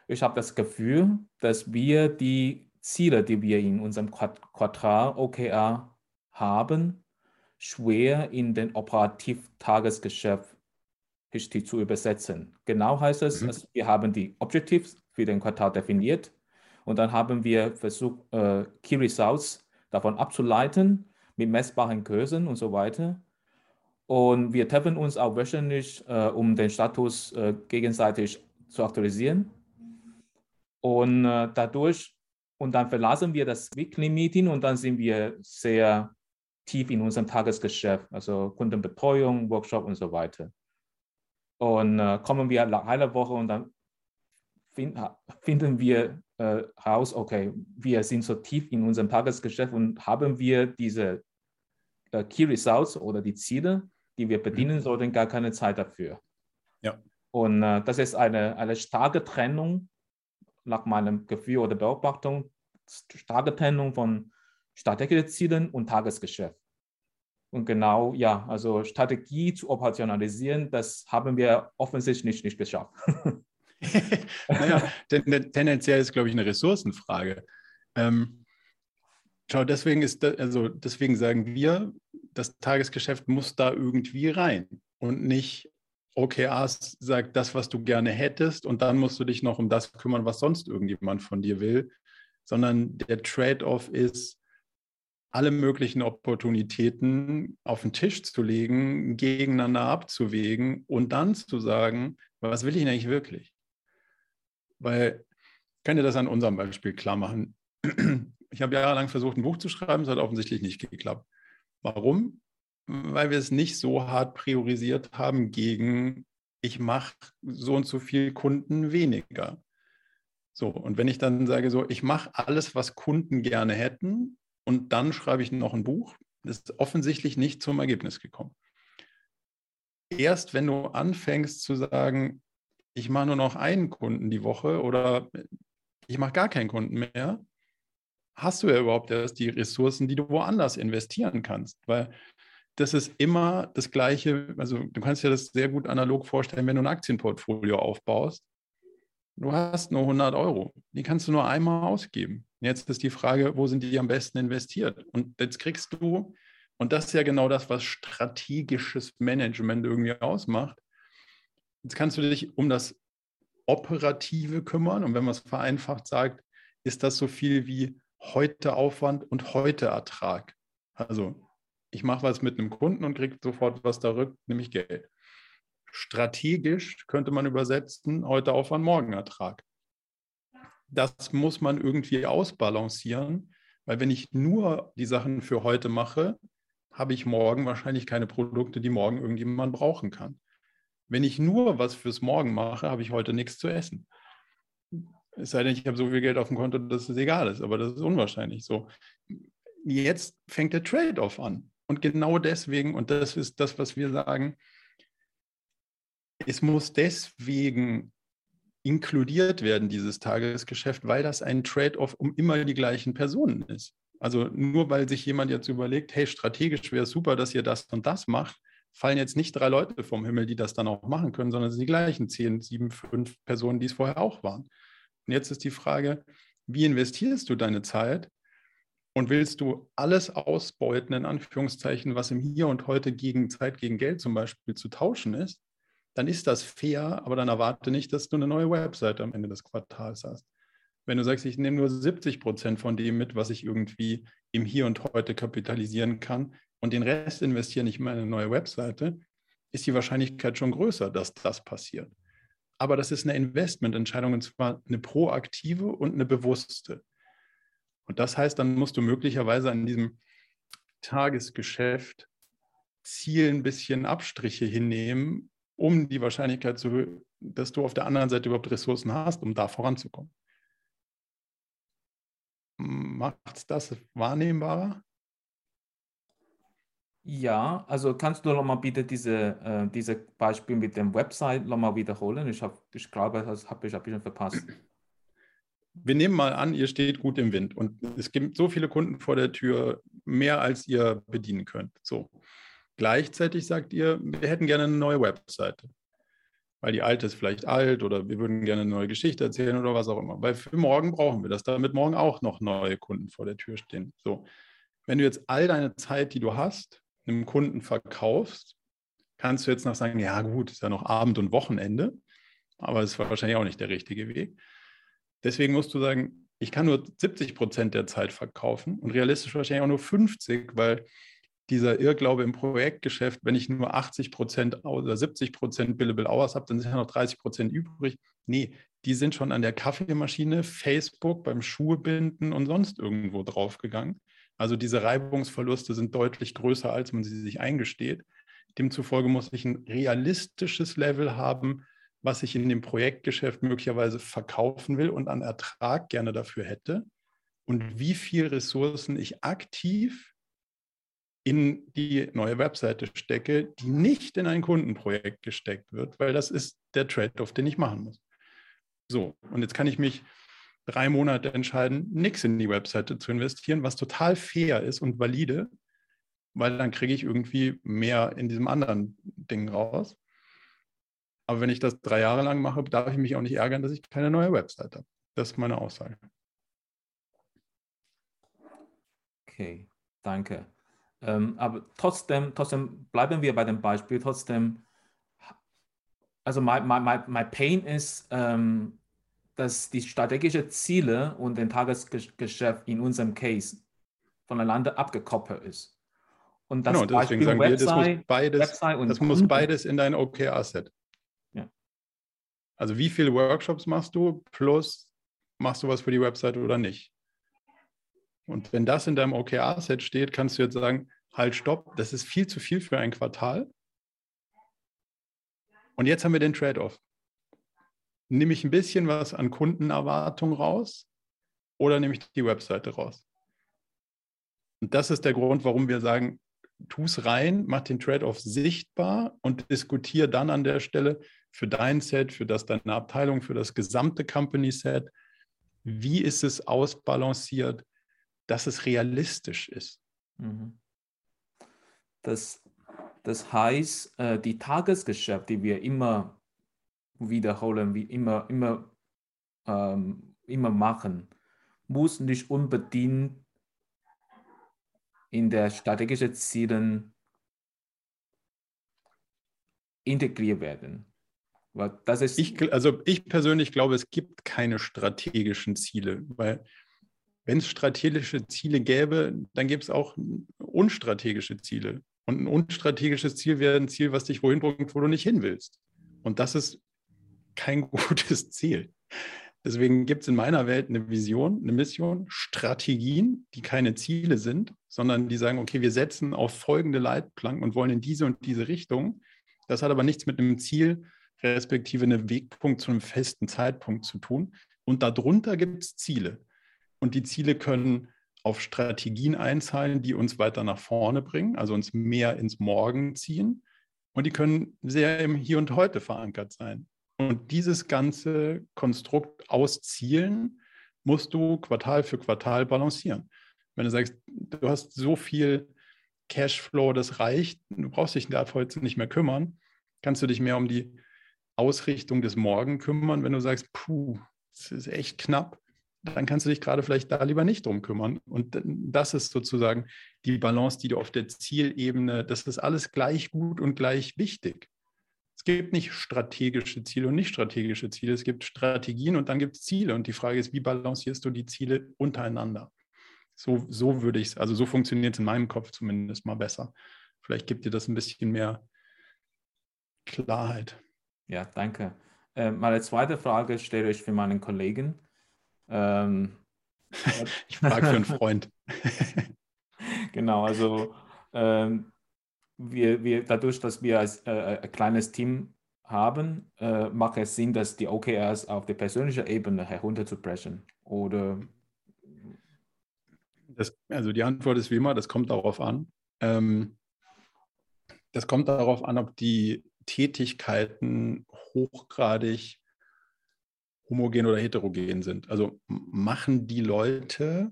[SPEAKER 6] Ich habe das Gefühl, dass wir die Ziele, die wir in unserem Quartal OKR haben, schwer in den Operativ-Tagesgeschäft richtig zu übersetzen. Genau heißt es, mhm. also wir haben die Objectives für den Quartal definiert und dann haben wir versucht, äh, Key Results davon abzuleiten mit messbaren Größen und so weiter. Und wir treffen uns auch wöchentlich, äh, um den Status äh, gegenseitig zu aktualisieren. Und äh, dadurch, und dann verlassen wir das Weekly Meeting und dann sind wir sehr tief in unserem Tagesgeschäft, also Kundenbetreuung, Workshop und so weiter. Und äh, kommen wir nach einer Woche und dann find, finden wir äh, raus, okay, wir sind so tief in unserem Tagesgeschäft und haben wir diese äh, Key Results oder die Ziele, die wir bedienen mhm. sollten, gar keine Zeit dafür. Ja. Und äh, das ist eine, eine starke Trennung nach meinem Gefühl oder Beobachtung, starke Trennung von strategischen Zielen und Tagesgeschäft. Und genau, ja, also Strategie zu operationalisieren, das haben wir offensichtlich nicht geschafft.
[SPEAKER 1] naja, ten, tendenziell ist, glaube ich, eine Ressourcenfrage. Ähm, schau, deswegen ist das, also deswegen sagen wir, das Tagesgeschäft muss da irgendwie rein und nicht OKRs sagt das, was du gerne hättest, und dann musst du dich noch um das kümmern, was sonst irgendjemand von dir will, sondern der Trade-off ist, alle möglichen Opportunitäten auf den Tisch zu legen, gegeneinander abzuwägen und dann zu sagen, was will ich eigentlich wirklich? Weil, kann dir das an unserem Beispiel klar machen. Ich habe jahrelang versucht, ein Buch zu schreiben, es hat offensichtlich nicht geklappt. Warum? Weil wir es nicht so hart priorisiert haben gegen ich mache so und so viel Kunden weniger. So, und wenn ich dann sage, so, ich mache alles, was Kunden gerne hätten, und dann schreibe ich noch ein Buch, ist offensichtlich nicht zum Ergebnis gekommen. Erst wenn du anfängst zu sagen, ich mache nur noch einen Kunden die Woche oder ich mache gar keinen Kunden mehr, hast du ja überhaupt erst die Ressourcen, die du woanders investieren kannst. Weil das ist immer das Gleiche. Also, du kannst dir das sehr gut analog vorstellen, wenn du ein Aktienportfolio aufbaust. Du hast nur 100 Euro. Die kannst du nur einmal ausgeben. Jetzt ist die Frage, wo sind die am besten investiert? Und jetzt kriegst du, und das ist ja genau das, was strategisches Management irgendwie ausmacht. Jetzt kannst du dich um das Operative kümmern. Und wenn man es vereinfacht sagt, ist das so viel wie heute Aufwand und heute Ertrag. Also ich mache was mit einem Kunden und kriege sofort was zurück, nämlich Geld. Strategisch könnte man übersetzen, heute Aufwand, morgen Ertrag. Das muss man irgendwie ausbalancieren, weil wenn ich nur die Sachen für heute mache, habe ich morgen wahrscheinlich keine Produkte, die morgen irgendjemand brauchen kann. Wenn ich nur was fürs Morgen mache, habe ich heute nichts zu essen. Es sei denn, ich habe so viel Geld auf dem Konto, dass es egal ist, aber das ist unwahrscheinlich so. Jetzt fängt der Trade-off an. Und genau deswegen, und das ist das, was wir sagen, es muss deswegen inkludiert werden, dieses Tagesgeschäft, weil das ein Trade-off um immer die gleichen Personen ist. Also nur weil sich jemand jetzt überlegt, hey, strategisch wäre es super, dass ihr das und das macht, fallen jetzt nicht drei Leute vom Himmel, die das dann auch machen können, sondern es sind die gleichen zehn, sieben, fünf Personen, die es vorher auch waren. Und jetzt ist die Frage, wie investierst du deine Zeit und willst du alles ausbeuten, in Anführungszeichen, was im Hier und Heute gegen Zeit, gegen Geld zum Beispiel zu tauschen ist, dann ist das fair, aber dann erwarte nicht, dass du eine neue Webseite am Ende des Quartals hast. Wenn du sagst, ich nehme nur 70 Prozent von dem mit, was ich irgendwie im Hier und Heute kapitalisieren kann und den Rest investiere nicht in eine neue Webseite, ist die Wahrscheinlichkeit schon größer, dass das passiert. Aber das ist eine Investmententscheidung und zwar eine proaktive und eine bewusste. Und das heißt, dann musst du möglicherweise an diesem Tagesgeschäft Ziel ein bisschen Abstriche hinnehmen, um die Wahrscheinlichkeit zu, dass du auf der anderen Seite überhaupt Ressourcen hast, um da voranzukommen. Macht das wahrnehmbarer?
[SPEAKER 6] Ja, also kannst du nochmal bitte diese, äh, diese Beispiel mit dem Website nochmal wiederholen? Ich, hab, ich glaube, das habe ich ein bisschen verpasst.
[SPEAKER 1] Wir nehmen mal an, ihr steht gut im Wind und es gibt so viele Kunden vor der Tür, mehr als ihr bedienen könnt. So. Gleichzeitig sagt ihr, wir hätten gerne eine neue Webseite, weil die alte ist vielleicht alt oder wir würden gerne eine neue Geschichte erzählen oder was auch immer. Weil für morgen brauchen wir das, damit morgen auch noch neue Kunden vor der Tür stehen. So. Wenn du jetzt all deine Zeit, die du hast, einem Kunden verkaufst, kannst du jetzt noch sagen, ja gut, ist ja noch Abend und Wochenende, aber es war wahrscheinlich auch nicht der richtige Weg. Deswegen musst du sagen, ich kann nur 70 Prozent der Zeit verkaufen und realistisch wahrscheinlich auch nur 50, weil dieser Irrglaube im Projektgeschäft, wenn ich nur 80 Prozent oder 70 Prozent Billable Hours habe, dann sind ja noch 30 Prozent übrig. Nee, die sind schon an der Kaffeemaschine, Facebook, beim Schuhebinden und sonst irgendwo draufgegangen. Also diese Reibungsverluste sind deutlich größer, als man sie sich eingesteht. Demzufolge muss ich ein realistisches Level haben, was ich in dem Projektgeschäft möglicherweise verkaufen will und an Ertrag gerne dafür hätte und wie viel Ressourcen ich aktiv in die neue Webseite stecke, die nicht in ein Kundenprojekt gesteckt wird, weil das ist der Trade-off, den ich machen muss. So, und jetzt kann ich mich drei Monate entscheiden, nichts in die Webseite zu investieren, was total fair ist und valide, weil dann kriege ich irgendwie mehr in diesem anderen Ding raus. Aber wenn ich das drei Jahre lang mache, darf ich mich auch nicht ärgern, dass ich keine neue Webseite habe. Das ist meine Aussage.
[SPEAKER 6] Okay, danke. Ähm, aber trotzdem, trotzdem bleiben wir bei dem Beispiel. Trotzdem, also mein, mein, mein Pain ist, ähm, dass die strategischen Ziele und den Tagesgeschäft in unserem Case voneinander abgekoppelt ist.
[SPEAKER 1] Und das genau, deswegen Beispiel sagen Website, wir, das muss beides, das muss beides in dein OKR-Set. Ja. Also wie viele Workshops machst du plus machst du was für die Website oder nicht? Und wenn das in deinem OKR-Set steht, kannst du jetzt sagen, halt, stopp, das ist viel zu viel für ein Quartal. Und jetzt haben wir den Trade-off. Nehme ich ein bisschen was an Kundenerwartung raus oder nehme ich die Webseite raus? Und das ist der Grund, warum wir sagen, tu es rein, mach den Trade-off sichtbar und diskutiere dann an der Stelle für dein Set, für das deine Abteilung, für das gesamte Company-Set, wie ist es ausbalanciert, dass es realistisch ist. Mhm.
[SPEAKER 6] Das, das heißt, äh, die Tagesgeschäfte, die wir immer wiederholen, wie immer, immer, ähm, immer machen, muss nicht unbedingt in der strategischen Zielen integriert werden.
[SPEAKER 1] Das ist ich, also ich persönlich glaube, es gibt keine strategischen Ziele, weil wenn es strategische Ziele gäbe, dann gäbe es auch unstrategische Ziele. Und ein unstrategisches Ziel wäre ein Ziel, was dich wohin bringt, wo du nicht hin willst. Und das ist kein gutes Ziel. Deswegen gibt es in meiner Welt eine Vision, eine Mission, Strategien, die keine Ziele sind, sondern die sagen, okay, wir setzen auf folgende Leitplanken und wollen in diese und diese Richtung. Das hat aber nichts mit einem Ziel, respektive einem Wegpunkt zu einem festen Zeitpunkt zu tun. Und darunter gibt es Ziele. Und die Ziele können auf Strategien einzahlen, die uns weiter nach vorne bringen, also uns mehr ins Morgen ziehen. Und die können sehr im Hier und Heute verankert sein. Und dieses ganze Konstrukt aus Zielen musst du Quartal für Quartal balancieren. Wenn du sagst, du hast so viel Cashflow, das reicht, du brauchst dich da heute nicht mehr kümmern, kannst du dich mehr um die Ausrichtung des Morgen kümmern. Wenn du sagst, puh, das ist echt knapp, dann kannst du dich gerade vielleicht da lieber nicht drum kümmern. Und das ist sozusagen die Balance, die du auf der Zielebene, das ist alles gleich gut und gleich wichtig. Es gibt nicht strategische Ziele und nicht strategische Ziele. Es gibt Strategien und dann gibt es Ziele. Und die Frage ist, wie balancierst du die Ziele untereinander? So, so würde ich es, also so funktioniert es in meinem Kopf zumindest mal besser. Vielleicht gibt dir das ein bisschen mehr Klarheit.
[SPEAKER 6] Ja, danke. Äh, meine zweite Frage stelle ich für meinen Kollegen. Ähm,
[SPEAKER 1] ich frage für einen Freund.
[SPEAKER 6] genau, also ähm, wir, wir, dadurch, dass wir als, äh, ein kleines Team haben, äh, macht es Sinn, dass die OKRs auf der persönlichen Ebene herunterzubrechen? Oder?
[SPEAKER 1] Das, also die Antwort ist wie immer, das kommt darauf an. Ähm, das kommt darauf an, ob die Tätigkeiten hochgradig homogen oder heterogen sind. Also machen die Leute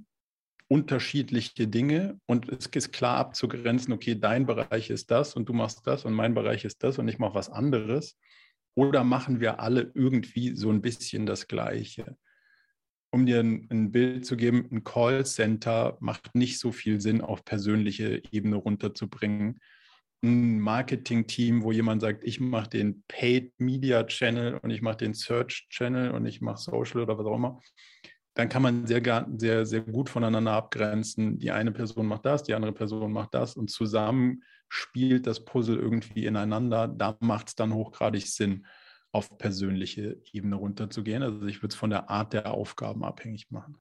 [SPEAKER 1] unterschiedliche Dinge und es ist klar abzugrenzen, okay, dein Bereich ist das und du machst das und mein Bereich ist das und ich mache was anderes. Oder machen wir alle irgendwie so ein bisschen das Gleiche? Um dir ein, ein Bild zu geben, ein Callcenter macht nicht so viel Sinn, auf persönliche Ebene runterzubringen. Ein Marketing-Team, wo jemand sagt, ich mache den Paid Media Channel und ich mache den Search Channel und ich mache Social oder was auch immer dann kann man sehr, sehr, sehr gut voneinander abgrenzen. Die eine Person macht das, die andere Person macht das und zusammen spielt das Puzzle irgendwie ineinander. Da macht es dann hochgradig Sinn, auf persönliche Ebene runterzugehen. Also ich würde es von der Art der Aufgaben abhängig machen.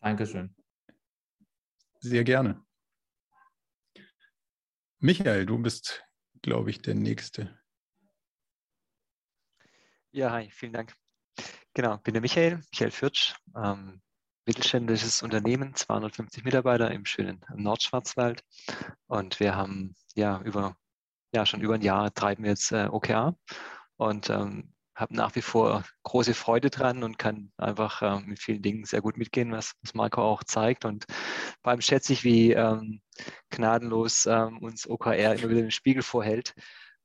[SPEAKER 6] Dankeschön.
[SPEAKER 1] Sehr gerne. Michael, du bist, glaube ich, der Nächste.
[SPEAKER 7] Ja, hi, vielen Dank. Genau, bin der Michael, Michael Fürtsch, ähm, mittelständisches Unternehmen, 250 Mitarbeiter im schönen Nordschwarzwald. Und wir haben ja über, ja, schon über ein Jahr treiben wir jetzt äh, OKR und ähm, habe nach wie vor große Freude dran und kann einfach äh, mit vielen Dingen sehr gut mitgehen, was, was Marco auch zeigt. Und vor allem schätze ich, wie ähm, gnadenlos ähm, uns OKR immer wieder den Spiegel vorhält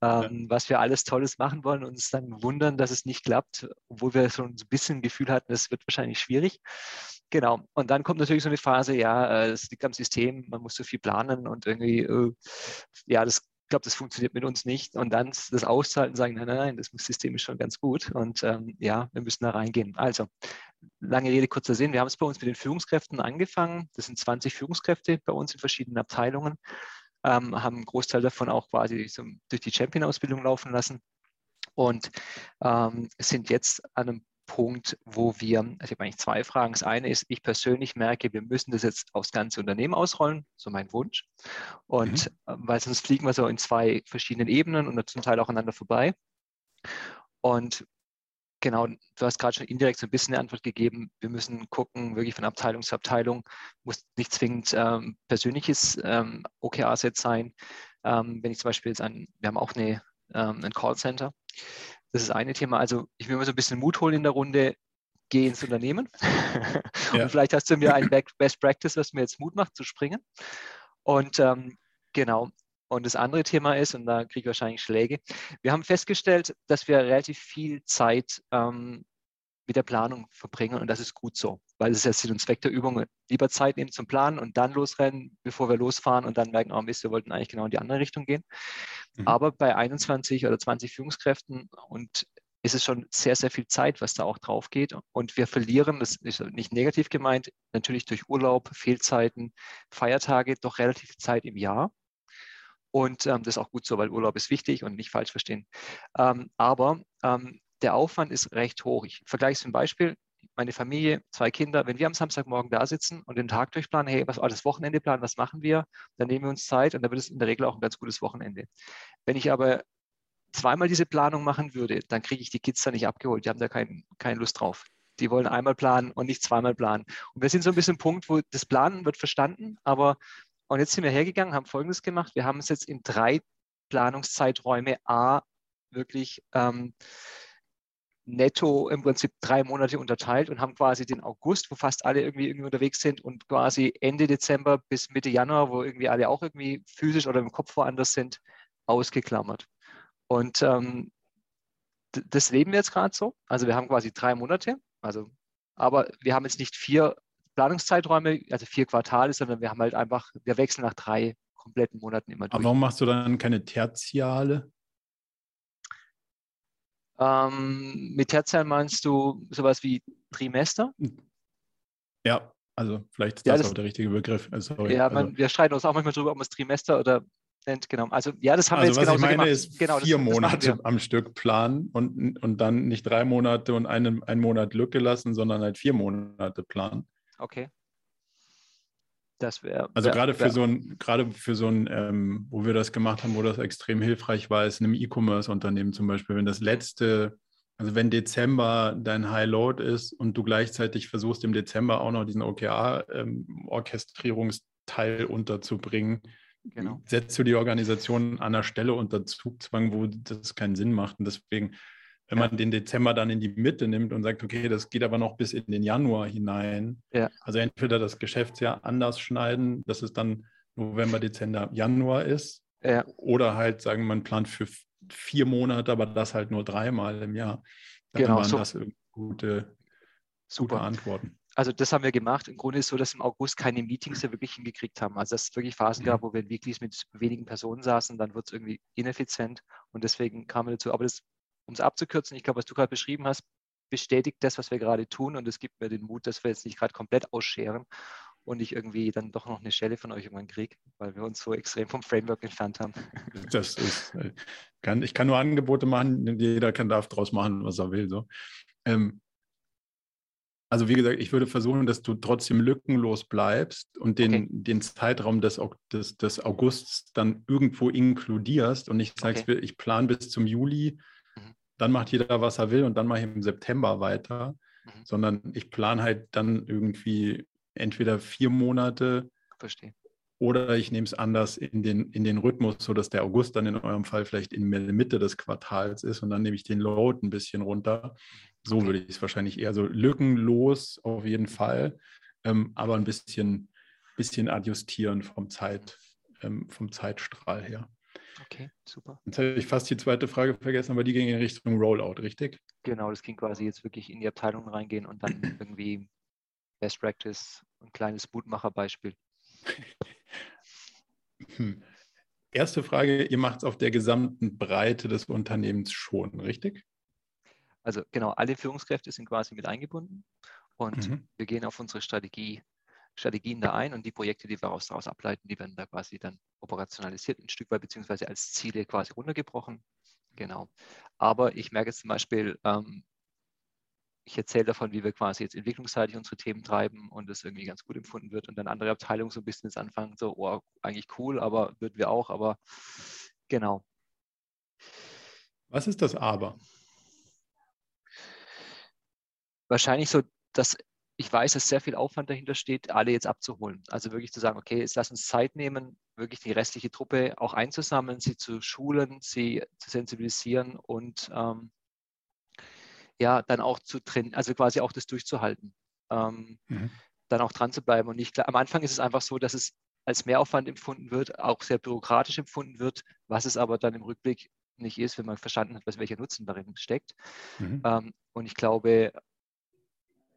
[SPEAKER 7] ähm, was wir alles Tolles machen wollen und uns dann wundern, dass es nicht klappt, obwohl wir schon ein bisschen ein Gefühl hatten, es wird wahrscheinlich schwierig. Genau. Und dann kommt natürlich so eine Phase, ja, es liegt am System, man muss so viel planen und irgendwie, äh, ja, das glaube, das funktioniert mit uns nicht. Und dann das auszuhalten, sagen, nein, nein, nein, das System ist schon ganz gut. Und ähm, ja, wir müssen da reingehen. Also, lange Rede, kurzer Sinn. Wir haben es bei uns mit den Führungskräften angefangen. Das sind 20 Führungskräfte bei uns in verschiedenen Abteilungen ähm, haben einen Großteil davon auch quasi zum, durch die Champion-Ausbildung laufen lassen und ähm, sind jetzt an einem Punkt, wo wir, also ich habe eigentlich zwei Fragen. Das eine ist, ich persönlich merke, wir müssen das jetzt aufs ganze Unternehmen ausrollen, so mein Wunsch. Und mhm. Äh, weil sonst fliegen wir so in zwei verschiedenen Ebenen und zum Teil auch aneinander vorbei. Und genau, du hast gerade schon indirekt so ein bisschen eine Antwort gegeben. Wir müssen gucken, wirklich von Abteilung zu Abteilung, muss nicht zwingend ähm, persönliches ähm, OKR-Set sein. Ähm, wenn ich zum Beispiel jetzt an, wir haben auch eine, ähm, ein Callcenter. Das ist eine Thema. Also ich will mal so ein bisschen Mut holen in der Runde. Geh ins Unternehmen. Ja. Und vielleicht hast du mir ein Best Practice, was mir jetzt Mut macht, zu springen. Und ähm, genau, und das andere Thema ist, und da kriege ich wahrscheinlich Schläge, wir haben festgestellt, dass wir relativ viel Zeit ähm, mit der Planung verbringen und das ist gut so, weil es ist ja Sinn und Zweck der Übung, lieber Zeit nehmen zum Planen und dann losrennen, bevor wir losfahren und dann merken, oh Mist, wir wollten eigentlich genau in die andere Richtung gehen. Mhm. Aber bei 21 oder 20 Führungskräften und ist es schon sehr, sehr viel Zeit, was da auch drauf geht. Und wir verlieren, das ist nicht negativ gemeint, natürlich durch Urlaub, Fehlzeiten, Feiertage, doch relativ viel Zeit im Jahr. Und ähm, das ist auch gut so, weil Urlaub ist wichtig und nicht falsch verstehen. Ähm, aber ähm, der Aufwand ist recht hoch. Ich vergleiche es zum Beispiel. Meine Familie, zwei Kinder, wenn wir am Samstagmorgen da sitzen und den Tag durchplanen, hey, was war das Wochenende planen, was machen wir, dann nehmen wir uns Zeit und dann wird es in der Regel auch ein ganz gutes Wochenende. Wenn ich aber zweimal diese Planung machen würde, dann kriege ich die Kids da nicht abgeholt. Die haben da kein, keine Lust drauf. Die wollen einmal planen und nicht zweimal planen. Und wir sind so ein bisschen Punkt, wo das Planen wird verstanden, aber und jetzt sind wir hergegangen, haben Folgendes gemacht. Wir haben es jetzt in drei Planungszeiträume A wirklich ähm, netto im Prinzip drei Monate unterteilt und haben quasi den August, wo fast alle irgendwie, irgendwie unterwegs sind und quasi Ende Dezember bis Mitte Januar, wo irgendwie alle auch irgendwie physisch oder im Kopf woanders sind, ausgeklammert. Und ähm, das leben wir jetzt gerade so. Also wir haben quasi drei Monate, also aber wir haben jetzt nicht vier Planungszeiträume, also vier Quartale, sondern wir haben halt einfach, wir wechseln nach drei kompletten Monaten immer durch.
[SPEAKER 1] Aber warum machst du dann keine Tertiale?
[SPEAKER 7] Ähm, mit Tertial meinst du sowas wie Trimester?
[SPEAKER 1] Ja, also vielleicht ist das, ja, das auch der richtige Begriff.
[SPEAKER 7] Also, ja, man, also. wir streiten uns auch manchmal darüber, ob man es Trimester oder nennt. Genau. Also ja, das haben
[SPEAKER 1] also,
[SPEAKER 7] wir jetzt
[SPEAKER 1] genau gemacht. Was ich meine ist genau, vier das, Monate das am Stück planen und, und dann nicht drei Monate und einen, einen Monat Lücke lassen, sondern halt vier Monate planen.
[SPEAKER 7] Okay. Das wäre.
[SPEAKER 1] Also wär, gerade für wär. so ein, gerade für so ein, ähm, wo wir das gemacht haben, wo das extrem hilfreich war, ist in einem E-Commerce-Unternehmen zum Beispiel, wenn das letzte, also wenn Dezember dein High-Load ist und du gleichzeitig versuchst im Dezember auch noch diesen OKR-Orchestrierungsteil ähm, unterzubringen, genau. setzt du die Organisation an der Stelle unter Zugzwang, wo das keinen Sinn macht. Und deswegen wenn man den Dezember dann in die Mitte nimmt und sagt, okay, das geht aber noch bis in den Januar hinein. Ja. Also entweder das Geschäftsjahr anders schneiden, dass es dann November, Dezember, Januar ist. Ja. Oder halt sagen, man plant für vier Monate, aber das halt nur dreimal im Jahr. Dann genau, waren so. das gute, Super. gute Antworten.
[SPEAKER 7] Also das haben wir gemacht. Im Grunde ist es so, dass im August keine Meetings wirklich hingekriegt haben. Also dass es wirklich Phasen gab, mhm. wo wir Weeklies mit wenigen Personen saßen, dann wird es irgendwie ineffizient und deswegen kamen wir dazu. Aber das um es abzukürzen, ich glaube, was du gerade beschrieben hast, bestätigt das, was wir gerade tun und es gibt mir den Mut, dass wir jetzt nicht gerade komplett ausscheren und ich irgendwie dann doch noch eine Stelle von euch irgendwann kriege, weil wir uns so extrem vom Framework entfernt haben.
[SPEAKER 1] Das ist, äh, kann, ich kann nur Angebote machen, jeder kann darf daraus machen, was er will. So. Ähm, also wie gesagt, ich würde versuchen, dass du trotzdem lückenlos bleibst und den, okay. den Zeitraum des, des, des Augusts dann irgendwo inkludierst und nicht sagst, okay. ich plane bis zum Juli dann macht jeder, was er will und dann mache ich im September weiter, mhm. sondern ich plane halt dann irgendwie entweder vier Monate
[SPEAKER 7] Verstehe.
[SPEAKER 1] oder ich nehme es anders in den, in den Rhythmus, sodass der August dann in eurem Fall vielleicht in der Mitte des Quartals ist und dann nehme ich den Load ein bisschen runter. So okay. würde ich es wahrscheinlich eher so lückenlos auf jeden Fall, ähm, aber ein bisschen, bisschen adjustieren vom, Zeit, ähm, vom Zeitstrahl her.
[SPEAKER 7] Okay, super.
[SPEAKER 1] Jetzt habe ich fast die zweite Frage vergessen, aber die ging in Richtung Rollout, richtig?
[SPEAKER 7] Genau, das ging quasi jetzt wirklich in die Abteilung reingehen und dann irgendwie Best Practice, ein kleines Mutmacherbeispiel.
[SPEAKER 1] Hm. Erste Frage, ihr macht es auf der gesamten Breite des Unternehmens schon, richtig?
[SPEAKER 7] Also genau, alle Führungskräfte sind quasi mit eingebunden und mhm. wir gehen auf unsere Strategie Strategien da ein und die Projekte, die wir daraus ableiten, die werden da quasi dann operationalisiert ein Stück weit, beziehungsweise als Ziele quasi runtergebrochen. Genau. Aber ich merke jetzt zum Beispiel, ähm, ich erzähle davon, wie wir quasi jetzt entwicklungsseitig unsere Themen treiben und es irgendwie ganz gut empfunden wird und dann andere Abteilungen so ein bisschen jetzt anfangen, so, oh, eigentlich cool, aber würden wir auch, aber genau.
[SPEAKER 1] Was ist das Aber?
[SPEAKER 7] Wahrscheinlich so, dass ich weiß, dass sehr viel Aufwand dahinter steht, alle jetzt abzuholen. Also wirklich zu sagen, okay, jetzt lass uns Zeit nehmen, wirklich die restliche Truppe auch einzusammeln, sie zu schulen, sie zu sensibilisieren und ähm, ja, dann auch zu trennen, also quasi auch das durchzuhalten. Ähm, mhm. Dann auch dran zu bleiben. Und nicht, am Anfang ist es einfach so, dass es als Mehraufwand empfunden wird, auch sehr bürokratisch empfunden wird, was es aber dann im Rückblick nicht ist, wenn man verstanden hat, was welcher Nutzen darin steckt. Mhm. Ähm, und ich glaube,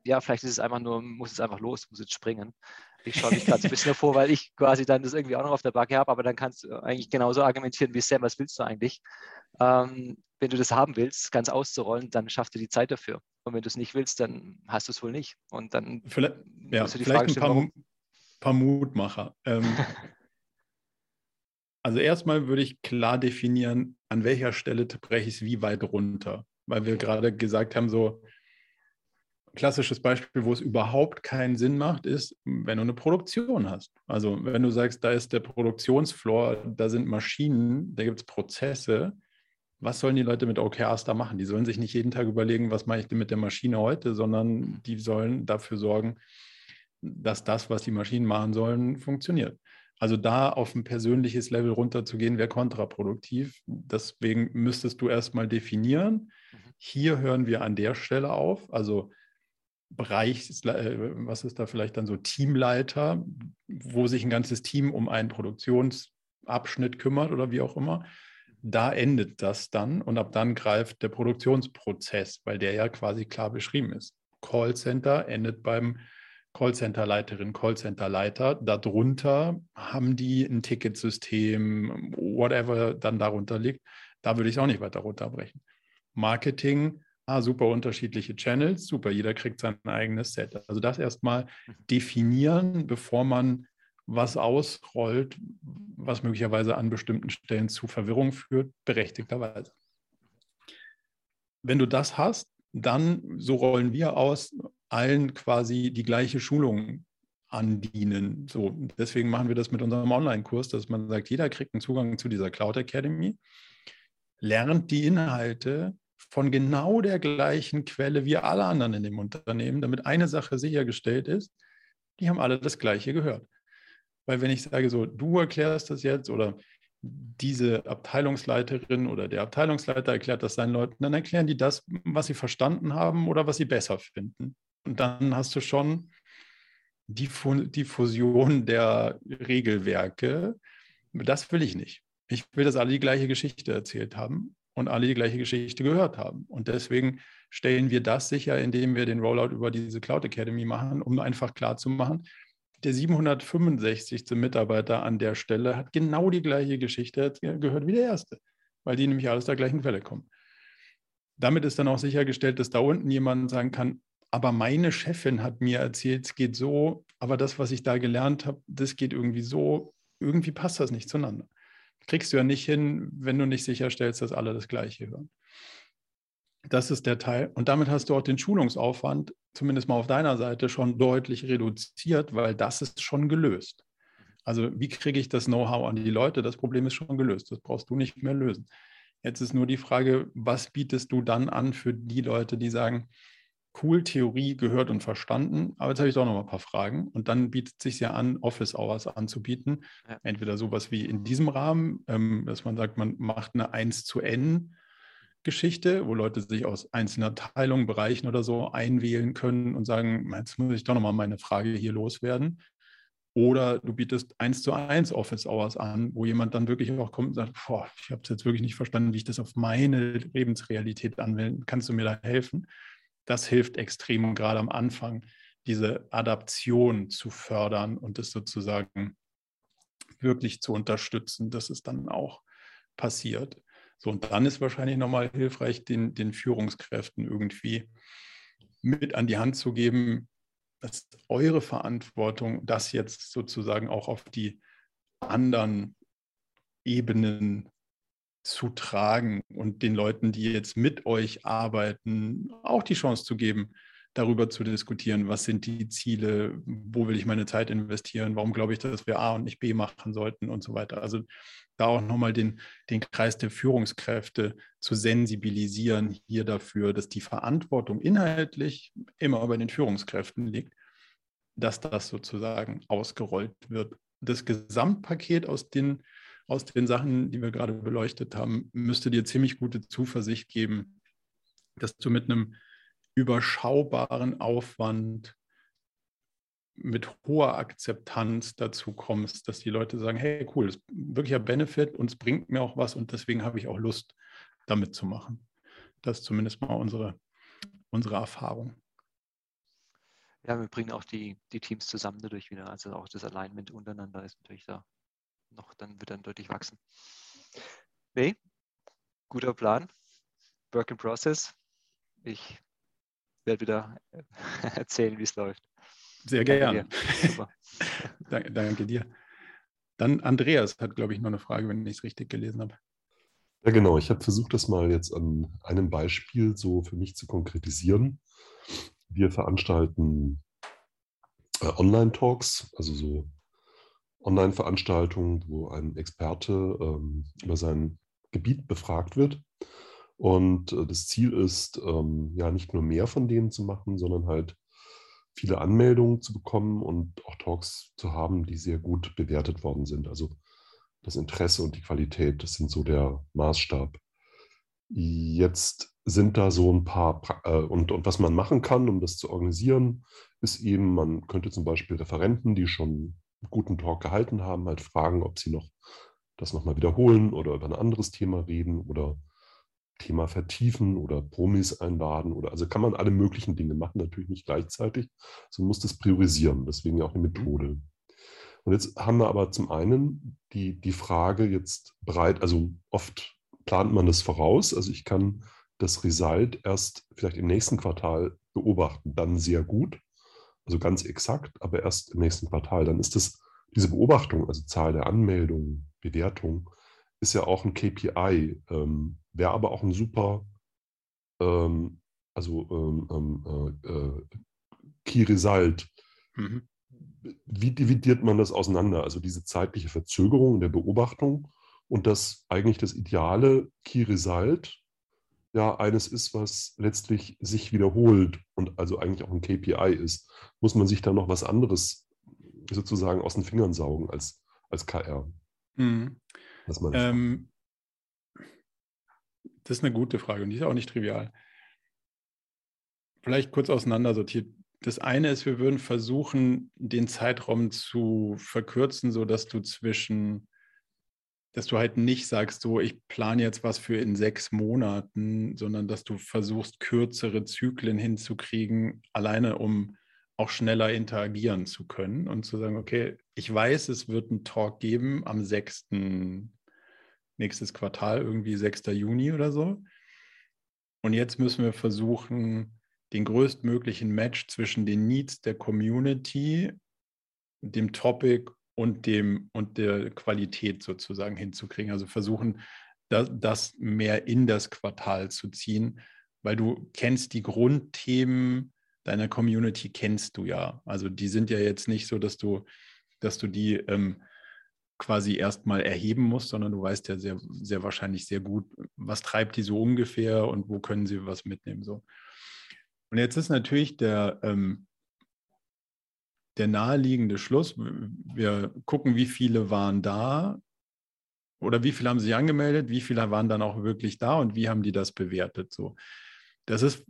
[SPEAKER 7] ja, vielleicht ist es einfach nur, muss es einfach los, muss jetzt springen. Ich schaue mich gerade ein bisschen vor, weil ich quasi dann das irgendwie auch noch auf der Backe habe, aber dann kannst du eigentlich genauso argumentieren wie Sam, was willst du eigentlich? Ähm, wenn du das haben willst, ganz auszurollen, dann schaff dir die Zeit dafür. Und wenn du es nicht willst, dann hast du es wohl nicht. Und dann
[SPEAKER 1] vielleicht, ja, musst du die Frage stellen, ein paar, paar Mutmacher. Ähm, also erstmal würde ich klar definieren, an welcher Stelle breche ich es wie weit runter. Weil wir gerade gesagt haben, so klassisches Beispiel, wo es überhaupt keinen Sinn macht, ist, wenn du eine Produktion hast. Also wenn du sagst, da ist der Produktionsfloor, da sind Maschinen, da gibt es Prozesse, was sollen die Leute mit OKRs da machen? Die sollen sich nicht jeden Tag überlegen, was mache ich denn mit der Maschine heute, sondern die sollen dafür sorgen, dass das, was die Maschinen machen sollen, funktioniert. Also da auf ein persönliches Level runterzugehen, wäre kontraproduktiv. Deswegen müsstest du erstmal definieren. Mhm. Hier hören wir an der Stelle auf. Also Bereich, äh, was ist da vielleicht dann so Teamleiter, wo sich ein ganzes Team um einen Produktionsabschnitt kümmert oder wie auch immer da endet das dann und ab dann greift der Produktionsprozess, weil der ja quasi klar beschrieben ist. Callcenter endet beim Callcenter-Leiterin, Callcenter-Leiter. Darunter haben die ein Ticketsystem, whatever dann darunter liegt. Da würde ich es auch nicht weiter runterbrechen. Marketing, ah, super unterschiedliche Channels, super, jeder kriegt sein eigenes Set. Also das erstmal mhm. definieren, bevor man was ausrollt, was möglicherweise an bestimmten Stellen zu Verwirrung führt, berechtigterweise. Wenn du das hast, dann, so rollen wir aus, allen quasi die gleiche Schulung andienen. So, deswegen machen wir das mit unserem Online-Kurs, dass man sagt, jeder kriegt einen Zugang zu dieser Cloud Academy, lernt die Inhalte von genau der gleichen Quelle wie alle anderen in dem Unternehmen, damit eine Sache sichergestellt ist, die haben alle das Gleiche gehört. Weil wenn ich sage, so, du erklärst das jetzt oder diese Abteilungsleiterin oder der Abteilungsleiter erklärt das seinen Leuten, dann erklären die das, was sie verstanden haben oder was sie besser finden. Und dann hast du schon die, Fusion der Regelwerke. Das will ich nicht. Ich will, dass alle die gleiche Geschichte erzählt haben und alle die gleiche Geschichte gehört haben. Und deswegen stellen wir das sicher, indem wir den Rollout über diese Cloud Academy machen, um einfach klarzumachen, der 765. Mitarbeiter an der Stelle hat genau die gleiche Geschichte gehört wie der erste, weil die nämlich alles der gleichen Quelle kommen. Damit ist dann auch sichergestellt, dass da unten jemand sagen kann, aber meine Chefin hat mir erzählt, es geht so, aber das, was ich da gelernt habe, das geht irgendwie so, irgendwie passt das nicht zueinander. Kriegst du ja nicht hin, wenn du nicht sicherstellst, dass alle das Gleiche hören. Das ist der Teil. Und damit hast du auch den Schulungsaufwand, zumindest mal auf deiner Seite, schon deutlich reduziert, weil das ist schon gelöst. Also wie kriege ich das Know-how an die Leute? Das Problem ist schon gelöst. Das brauchst du nicht mehr lösen. Jetzt ist nur die Frage, was bietest du dann an für die Leute, die sagen, cool, Theorie gehört und verstanden, aber jetzt habe ich doch noch mal ein paar Fragen. Und dann bietet es sich ja an, Office Hours anzubieten. Ja. Entweder sowas wie in diesem Rahmen, ähm, dass man sagt, man macht eine 1 zu N Geschichte, wo Leute sich aus einzelnen Teilungen, Bereichen oder so einwählen können und sagen, jetzt muss ich doch nochmal meine Frage hier loswerden. Oder du bietest eins zu eins Office Hours an, wo jemand dann wirklich auch kommt und sagt, boah, ich habe es jetzt wirklich nicht verstanden, wie ich das auf meine Lebensrealität anwenden. Kannst du mir da helfen? Das hilft extrem, gerade am Anfang, diese Adaption zu fördern und es sozusagen wirklich zu unterstützen, dass es dann auch passiert. So, und dann ist wahrscheinlich nochmal hilfreich, den, den Führungskräften irgendwie mit an die Hand zu geben, dass eure Verantwortung, das jetzt sozusagen auch auf die anderen Ebenen zu tragen und den Leuten, die jetzt mit euch arbeiten, auch die Chance zu geben, darüber zu diskutieren, was sind die Ziele, wo will ich meine Zeit investieren, warum glaube ich, dass wir A und nicht B machen sollten und so weiter. Also da auch nochmal den, den Kreis der Führungskräfte zu sensibilisieren hier dafür, dass die Verantwortung inhaltlich immer bei den Führungskräften liegt, dass das sozusagen ausgerollt wird. Das Gesamtpaket aus den, aus den Sachen, die wir gerade beleuchtet haben, müsste dir ziemlich gute Zuversicht geben, dass du mit einem überschaubaren Aufwand mit hoher Akzeptanz dazu kommst, dass die Leute sagen, hey, cool, das ist wirklicher Benefit und es bringt mir auch was und deswegen habe ich auch Lust, damit zu machen. Das ist zumindest mal unsere, unsere Erfahrung.
[SPEAKER 7] Ja, wir bringen auch die, die Teams zusammen dadurch wieder. Also auch das Alignment untereinander ist natürlich da noch, dann wird dann deutlich wachsen. Nee, guter Plan. Work in Process. Ich werde wieder erzählen, wie es läuft.
[SPEAKER 1] Sehr gerne. Danke, danke, dir. Dann Andreas hat, glaube ich, noch eine Frage, wenn ich es richtig gelesen habe.
[SPEAKER 4] Ja, genau. Ich habe versucht, das mal jetzt an einem Beispiel so für mich zu konkretisieren. Wir veranstalten äh, Online-Talks, also so Online-Veranstaltungen, wo ein Experte ähm, über sein Gebiet befragt wird. Und äh, das Ziel ist, ähm, ja, nicht nur mehr von denen zu machen, sondern halt viele Anmeldungen zu bekommen und auch Talks zu haben, die sehr gut bewertet worden sind. Also das Interesse und die Qualität, das sind so der Maßstab. Jetzt sind da so ein paar, äh, und, und was man machen kann, um das zu organisieren, ist eben, man könnte zum Beispiel Referenten, die schon guten Talk gehalten haben, halt fragen, ob sie noch das nochmal wiederholen oder über ein anderes Thema reden oder Thema vertiefen oder Promis einladen oder also kann man alle möglichen Dinge machen, natürlich nicht gleichzeitig, so muss das priorisieren, deswegen auch eine Methode. Und jetzt haben wir aber zum einen die, die Frage jetzt bereit, also oft plant man das voraus, also ich kann das Result erst vielleicht im nächsten Quartal beobachten, dann sehr gut, also ganz exakt, aber erst im nächsten Quartal. Dann ist das diese Beobachtung, also Zahl der Anmeldungen, Bewertung, ist ja auch ein KPI, ähm, wäre aber auch ein super, ähm, also ähm, ähm äh, äh, Key Result. Mhm. Wie dividiert man das auseinander? Also diese zeitliche Verzögerung der Beobachtung und das eigentlich das ideale Key Result ja eines ist, was letztlich sich wiederholt und also eigentlich auch ein KPI ist, muss man sich da noch was anderes sozusagen aus den Fingern saugen als, als KR. Mhm.
[SPEAKER 1] Ähm, das ist eine gute Frage und die ist auch nicht trivial. Vielleicht kurz auseinandersortiert. Das eine ist, wir würden versuchen, den Zeitraum zu verkürzen, sodass du zwischen dass du halt nicht sagst, so, ich plane jetzt was für in sechs Monaten, sondern dass du versuchst, kürzere Zyklen hinzukriegen, alleine um auch schneller interagieren zu können und zu sagen, okay, ich weiß, es wird einen Talk geben am 6. nächstes Quartal, irgendwie 6. Juni oder so. Und jetzt müssen wir versuchen, den größtmöglichen Match zwischen den Needs der Community, dem Topic und dem und der Qualität sozusagen hinzukriegen. Also versuchen, das, das mehr in das Quartal zu ziehen, weil du kennst die Grundthemen deiner Community kennst du ja. Also die sind ja jetzt nicht so, dass du, dass du die ähm, quasi erstmal erheben musst, sondern du weißt ja sehr, sehr wahrscheinlich sehr gut, was treibt die so ungefähr und wo können sie was mitnehmen. So. Und jetzt ist natürlich der, ähm, der naheliegende Schluss, wir gucken, wie viele waren da oder wie viele haben sich angemeldet, wie viele waren dann auch wirklich da und wie haben die das bewertet. So. Das ist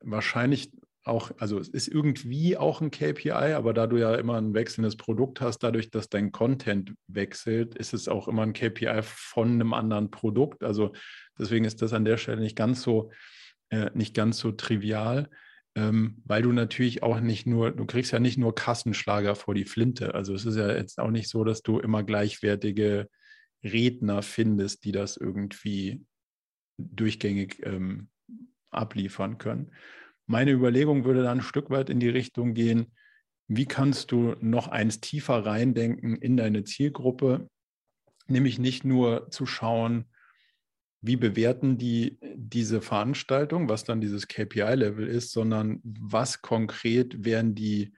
[SPEAKER 1] wahrscheinlich auch, also es ist irgendwie auch ein KPI, aber da du ja immer ein wechselndes Produkt hast, dadurch, dass dein Content wechselt, ist es auch immer ein KPI von einem anderen Produkt. Also deswegen ist das an der Stelle nicht ganz so, äh, nicht ganz so trivial ähm, weil du natürlich auch nicht nur, du kriegst ja nicht nur Kassenschlager vor die Flinte. Also es ist ja jetzt auch nicht so, dass du immer gleichwertige Redner findest, die das irgendwie durchgängig ähm, abliefern können. Meine Überlegung würde dann ein Stück weit in die Richtung gehen, wie kannst du noch eins tiefer reindenken in deine Zielgruppe, nämlich nicht nur zu schauen, wie bewerten die diese Veranstaltung, was dann dieses KPI-Level ist, sondern was konkret wären die,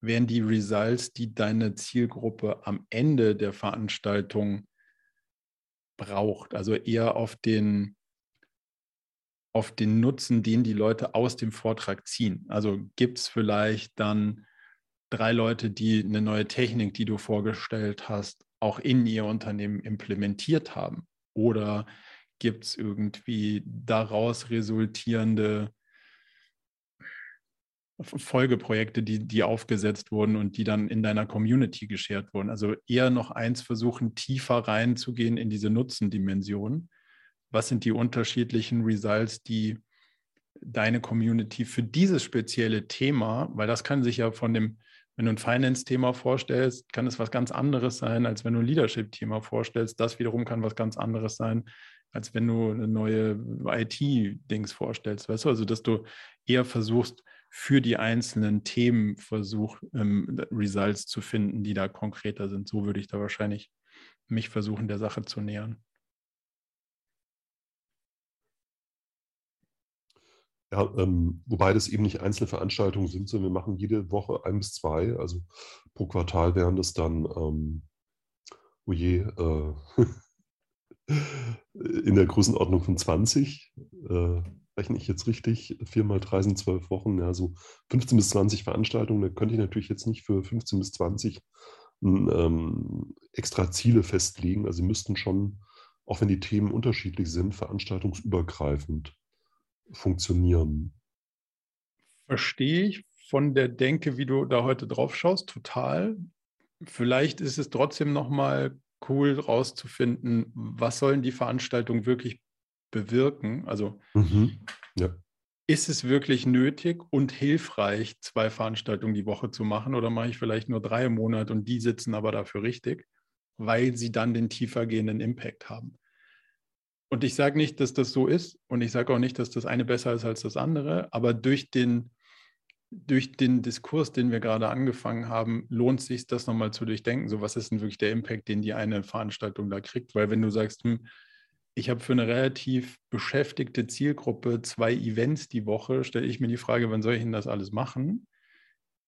[SPEAKER 1] wären die Results, die deine Zielgruppe am Ende der Veranstaltung braucht. Also eher auf den, auf den Nutzen, den die Leute aus dem Vortrag ziehen. Also gibt es vielleicht dann drei Leute, die eine neue Technik, die du vorgestellt hast, auch in ihr Unternehmen implementiert haben? Oder gibt es irgendwie daraus resultierende Folgeprojekte, die, die aufgesetzt wurden und die dann in deiner Community geshared wurden. Also eher noch eins versuchen, tiefer reinzugehen in diese Nutzendimension. Was sind die unterschiedlichen Results, die deine Community für dieses spezielle Thema, weil das kann sich ja von dem, wenn du ein Finance-Thema vorstellst, kann es was ganz anderes sein, als wenn du ein Leadership-Thema vorstellst. Das wiederum kann was ganz anderes sein, als wenn du eine neue IT-Dings vorstellst. Weißt du, also dass du eher versuchst, für die einzelnen Themen versuch, ähm, Results zu finden, die da konkreter sind. So würde ich da wahrscheinlich mich versuchen, der Sache zu nähern.
[SPEAKER 4] Ja, ähm, wobei das eben nicht einzelne Veranstaltungen sind, sondern wir machen jede Woche ein bis zwei. Also pro Quartal wären das dann, ähm, oh je, äh, in der Größenordnung von 20. Äh, rechne ich jetzt richtig, vier mal drei sind zwölf Wochen, ja, so 15 bis 20 Veranstaltungen. Da könnte ich natürlich jetzt nicht für 15 bis 20 ähm, extra Ziele festlegen. Also müssten schon, auch wenn die Themen unterschiedlich sind, veranstaltungsübergreifend funktionieren.
[SPEAKER 1] Verstehe ich von der Denke, wie du da heute drauf schaust, total. Vielleicht ist es trotzdem nochmal cool rauszufinden, was sollen die Veranstaltungen wirklich bewirken? Also mhm. ja. ist es wirklich nötig und hilfreich, zwei Veranstaltungen die Woche zu machen oder mache ich vielleicht nur drei im Monat und die sitzen aber dafür richtig, weil sie dann den tiefergehenden Impact haben? Und ich sage nicht, dass das so ist und ich sage auch nicht, dass das eine besser ist als das andere, aber durch den, durch den Diskurs, den wir gerade angefangen haben, lohnt sich, das nochmal zu durchdenken. So, was ist denn wirklich der Impact, den die eine Veranstaltung da kriegt? Weil wenn du sagst, hm, ich habe für eine relativ beschäftigte Zielgruppe zwei Events die Woche, stelle ich mir die Frage, wann soll ich denn das alles machen?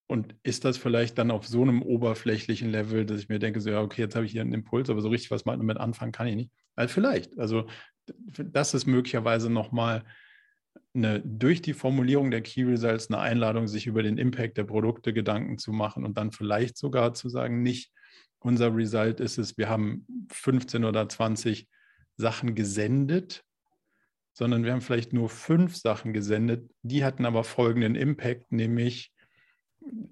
[SPEAKER 1] Und ist das vielleicht dann auf so einem oberflächlichen Level, dass ich mir denke, so, ja, okay, jetzt habe ich hier einen Impuls, aber so richtig was damit anfangen kann ich nicht? Also vielleicht. Also das ist möglicherweise nochmal eine, durch die Formulierung der Key Results eine Einladung, sich über den Impact der Produkte Gedanken zu machen und dann vielleicht sogar zu sagen, nicht unser Result ist es, wir haben 15 oder 20 Sachen gesendet, sondern wir haben vielleicht nur fünf Sachen gesendet. Die hatten aber folgenden Impact, nämlich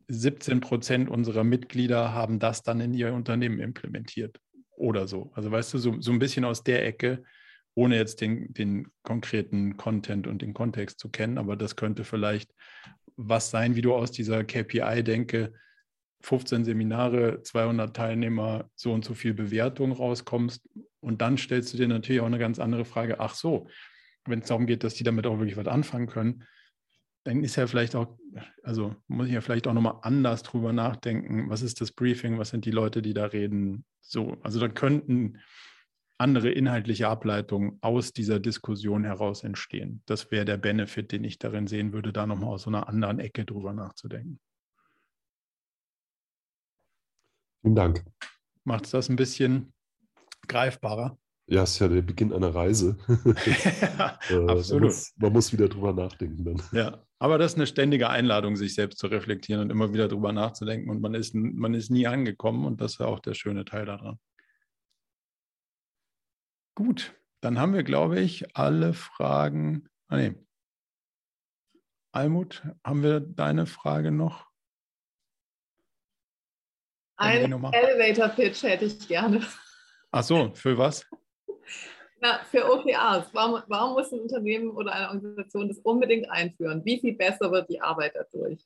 [SPEAKER 1] 17 Prozent unserer Mitglieder haben das dann in ihr Unternehmen implementiert oder so. Also weißt du, so, so ein bisschen aus der Ecke, ohne jetzt den, den konkreten Content und den Kontext zu kennen, aber das könnte vielleicht was sein, wie du aus dieser KPI-Denke 15 Seminare, 200 Teilnehmer, so und so viel Bewertung rauskommst. Und dann stellst du dir natürlich auch eine ganz andere Frage. Ach so, wenn es darum geht, dass die damit auch wirklich was anfangen können, dann ist ja vielleicht auch, also muss ich ja vielleicht auch nochmal anders drüber nachdenken. Was ist das Briefing? Was sind die Leute, die da reden? So, also da könnten andere inhaltliche Ableitungen aus dieser Diskussion heraus entstehen. Das wäre der Benefit, den ich darin sehen würde, da nochmal aus so einer anderen Ecke drüber nachzudenken.
[SPEAKER 4] Vielen Dank.
[SPEAKER 1] Macht es das ein bisschen greifbarer?
[SPEAKER 4] Ja, es ist ja der Beginn einer Reise. ja, äh, absolut. Man muss, man muss, wieder drüber nachdenken dann.
[SPEAKER 1] Ja, aber das ist eine ständige Einladung, sich selbst zu reflektieren und immer wieder drüber nachzudenken. Und man ist, man ist nie angekommen und das ist auch der schöne Teil daran. Gut, dann haben wir, glaube ich, alle Fragen. Ah, nee. Almut, haben wir deine Frage noch?
[SPEAKER 2] Ein Elevator-Pitch hätte ich gerne.
[SPEAKER 1] Ach so, für was?
[SPEAKER 2] Na, für OKRs. Warum, warum muss ein Unternehmen oder eine Organisation das unbedingt einführen? Wie viel besser wird die Arbeit dadurch?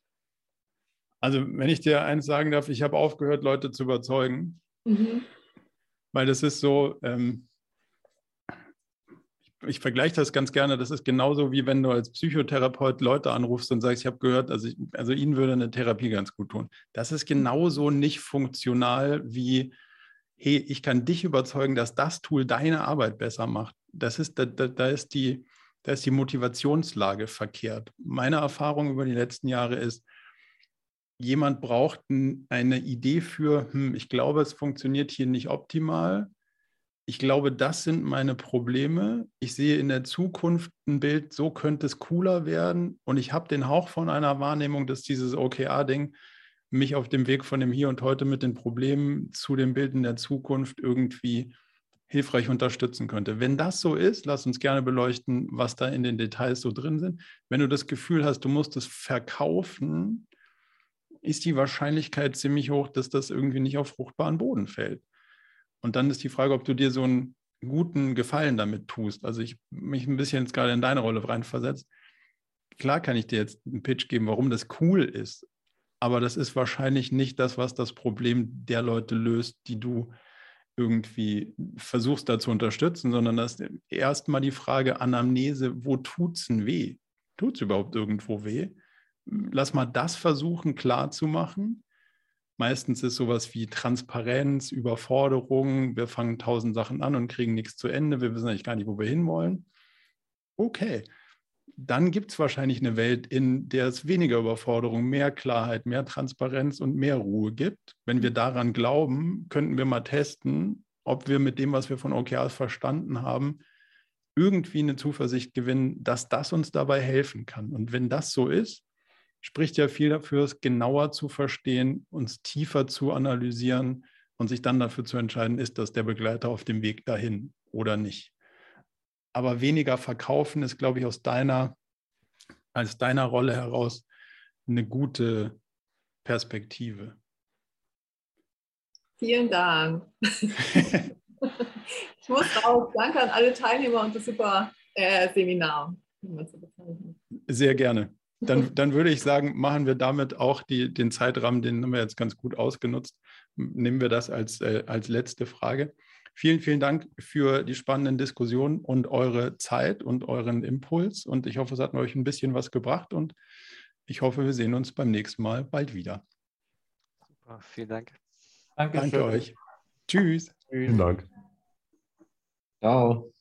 [SPEAKER 1] Also, wenn ich dir eins sagen darf, ich habe aufgehört, Leute zu überzeugen. Mhm. Weil das ist so, ähm, ich vergleiche das ganz gerne. Das ist genauso wie wenn du als Psychotherapeut Leute anrufst und sagst, ich habe gehört, also, ich, also ihnen würde eine Therapie ganz gut tun. Das ist genauso nicht funktional wie, hey, ich kann dich überzeugen, dass das Tool deine Arbeit besser macht. das ist, da, da, ist die, da ist die Motivationslage verkehrt. Meine Erfahrung über die letzten Jahre ist, jemand braucht eine Idee für, hm, ich glaube, es funktioniert hier nicht optimal. Ich glaube, das sind meine Probleme. Ich sehe in der Zukunft ein Bild, so könnte es cooler werden. Und ich habe den Hauch von einer Wahrnehmung, dass dieses OKR-Ding mich auf dem Weg von dem Hier und Heute mit den Problemen zu dem Bild in der Zukunft irgendwie hilfreich unterstützen könnte. Wenn das so ist, lass uns gerne beleuchten, was da in den Details so drin sind. Wenn du das Gefühl hast, du musst es verkaufen, ist die Wahrscheinlichkeit ziemlich hoch, dass das irgendwie nicht auf fruchtbaren Boden fällt. Und dann ist die Frage, ob du dir so einen guten Gefallen damit tust. Also ich mich ein bisschen jetzt gerade in deine Rolle reinversetzt. Klar kann ich dir jetzt einen Pitch geben, warum das cool ist, aber das ist wahrscheinlich nicht das, was das Problem der Leute löst, die du irgendwie versuchst da zu unterstützen, sondern das ist erstmal die Frage Anamnese, wo tut es denn weh? Tut es überhaupt irgendwo weh? Lass mal das versuchen klar zu machen. Meistens ist sowas wie Transparenz, Überforderung, wir fangen tausend Sachen an und kriegen nichts zu Ende, wir wissen eigentlich gar nicht, wo wir hinwollen. Okay, dann gibt es wahrscheinlich eine Welt, in der es weniger Überforderung, mehr Klarheit, mehr Transparenz und mehr Ruhe gibt. Wenn wir daran glauben, könnten wir mal testen, ob wir mit dem, was wir von OKRs verstanden haben, irgendwie eine Zuversicht gewinnen, dass das uns dabei helfen kann. Und wenn das so ist, spricht ja viel dafür, es genauer zu verstehen, uns tiefer zu analysieren und sich dann dafür zu entscheiden, ist das der Begleiter auf dem Weg dahin oder nicht aber weniger verkaufen ist, glaube ich, aus deiner, als deiner Rolle heraus eine gute Perspektive.
[SPEAKER 2] Vielen Dank. ich muss auch Danke an alle Teilnehmer und das super äh, Seminar.
[SPEAKER 1] Sehr gerne. Dann, dann würde ich sagen, machen wir damit auch die, den Zeitrahmen, den haben wir jetzt ganz gut ausgenutzt. Nehmen wir das als, äh, als letzte Frage. Vielen, vielen Dank für die spannenden Diskussionen und eure Zeit und euren Impuls. Und ich hoffe, es hat euch ein bisschen was gebracht und ich hoffe, wir sehen uns beim nächsten Mal bald wieder.
[SPEAKER 7] Super, vielen Dank.
[SPEAKER 1] Danke, Danke euch. Tschüss.
[SPEAKER 4] Vielen Dank.
[SPEAKER 5] Ciao.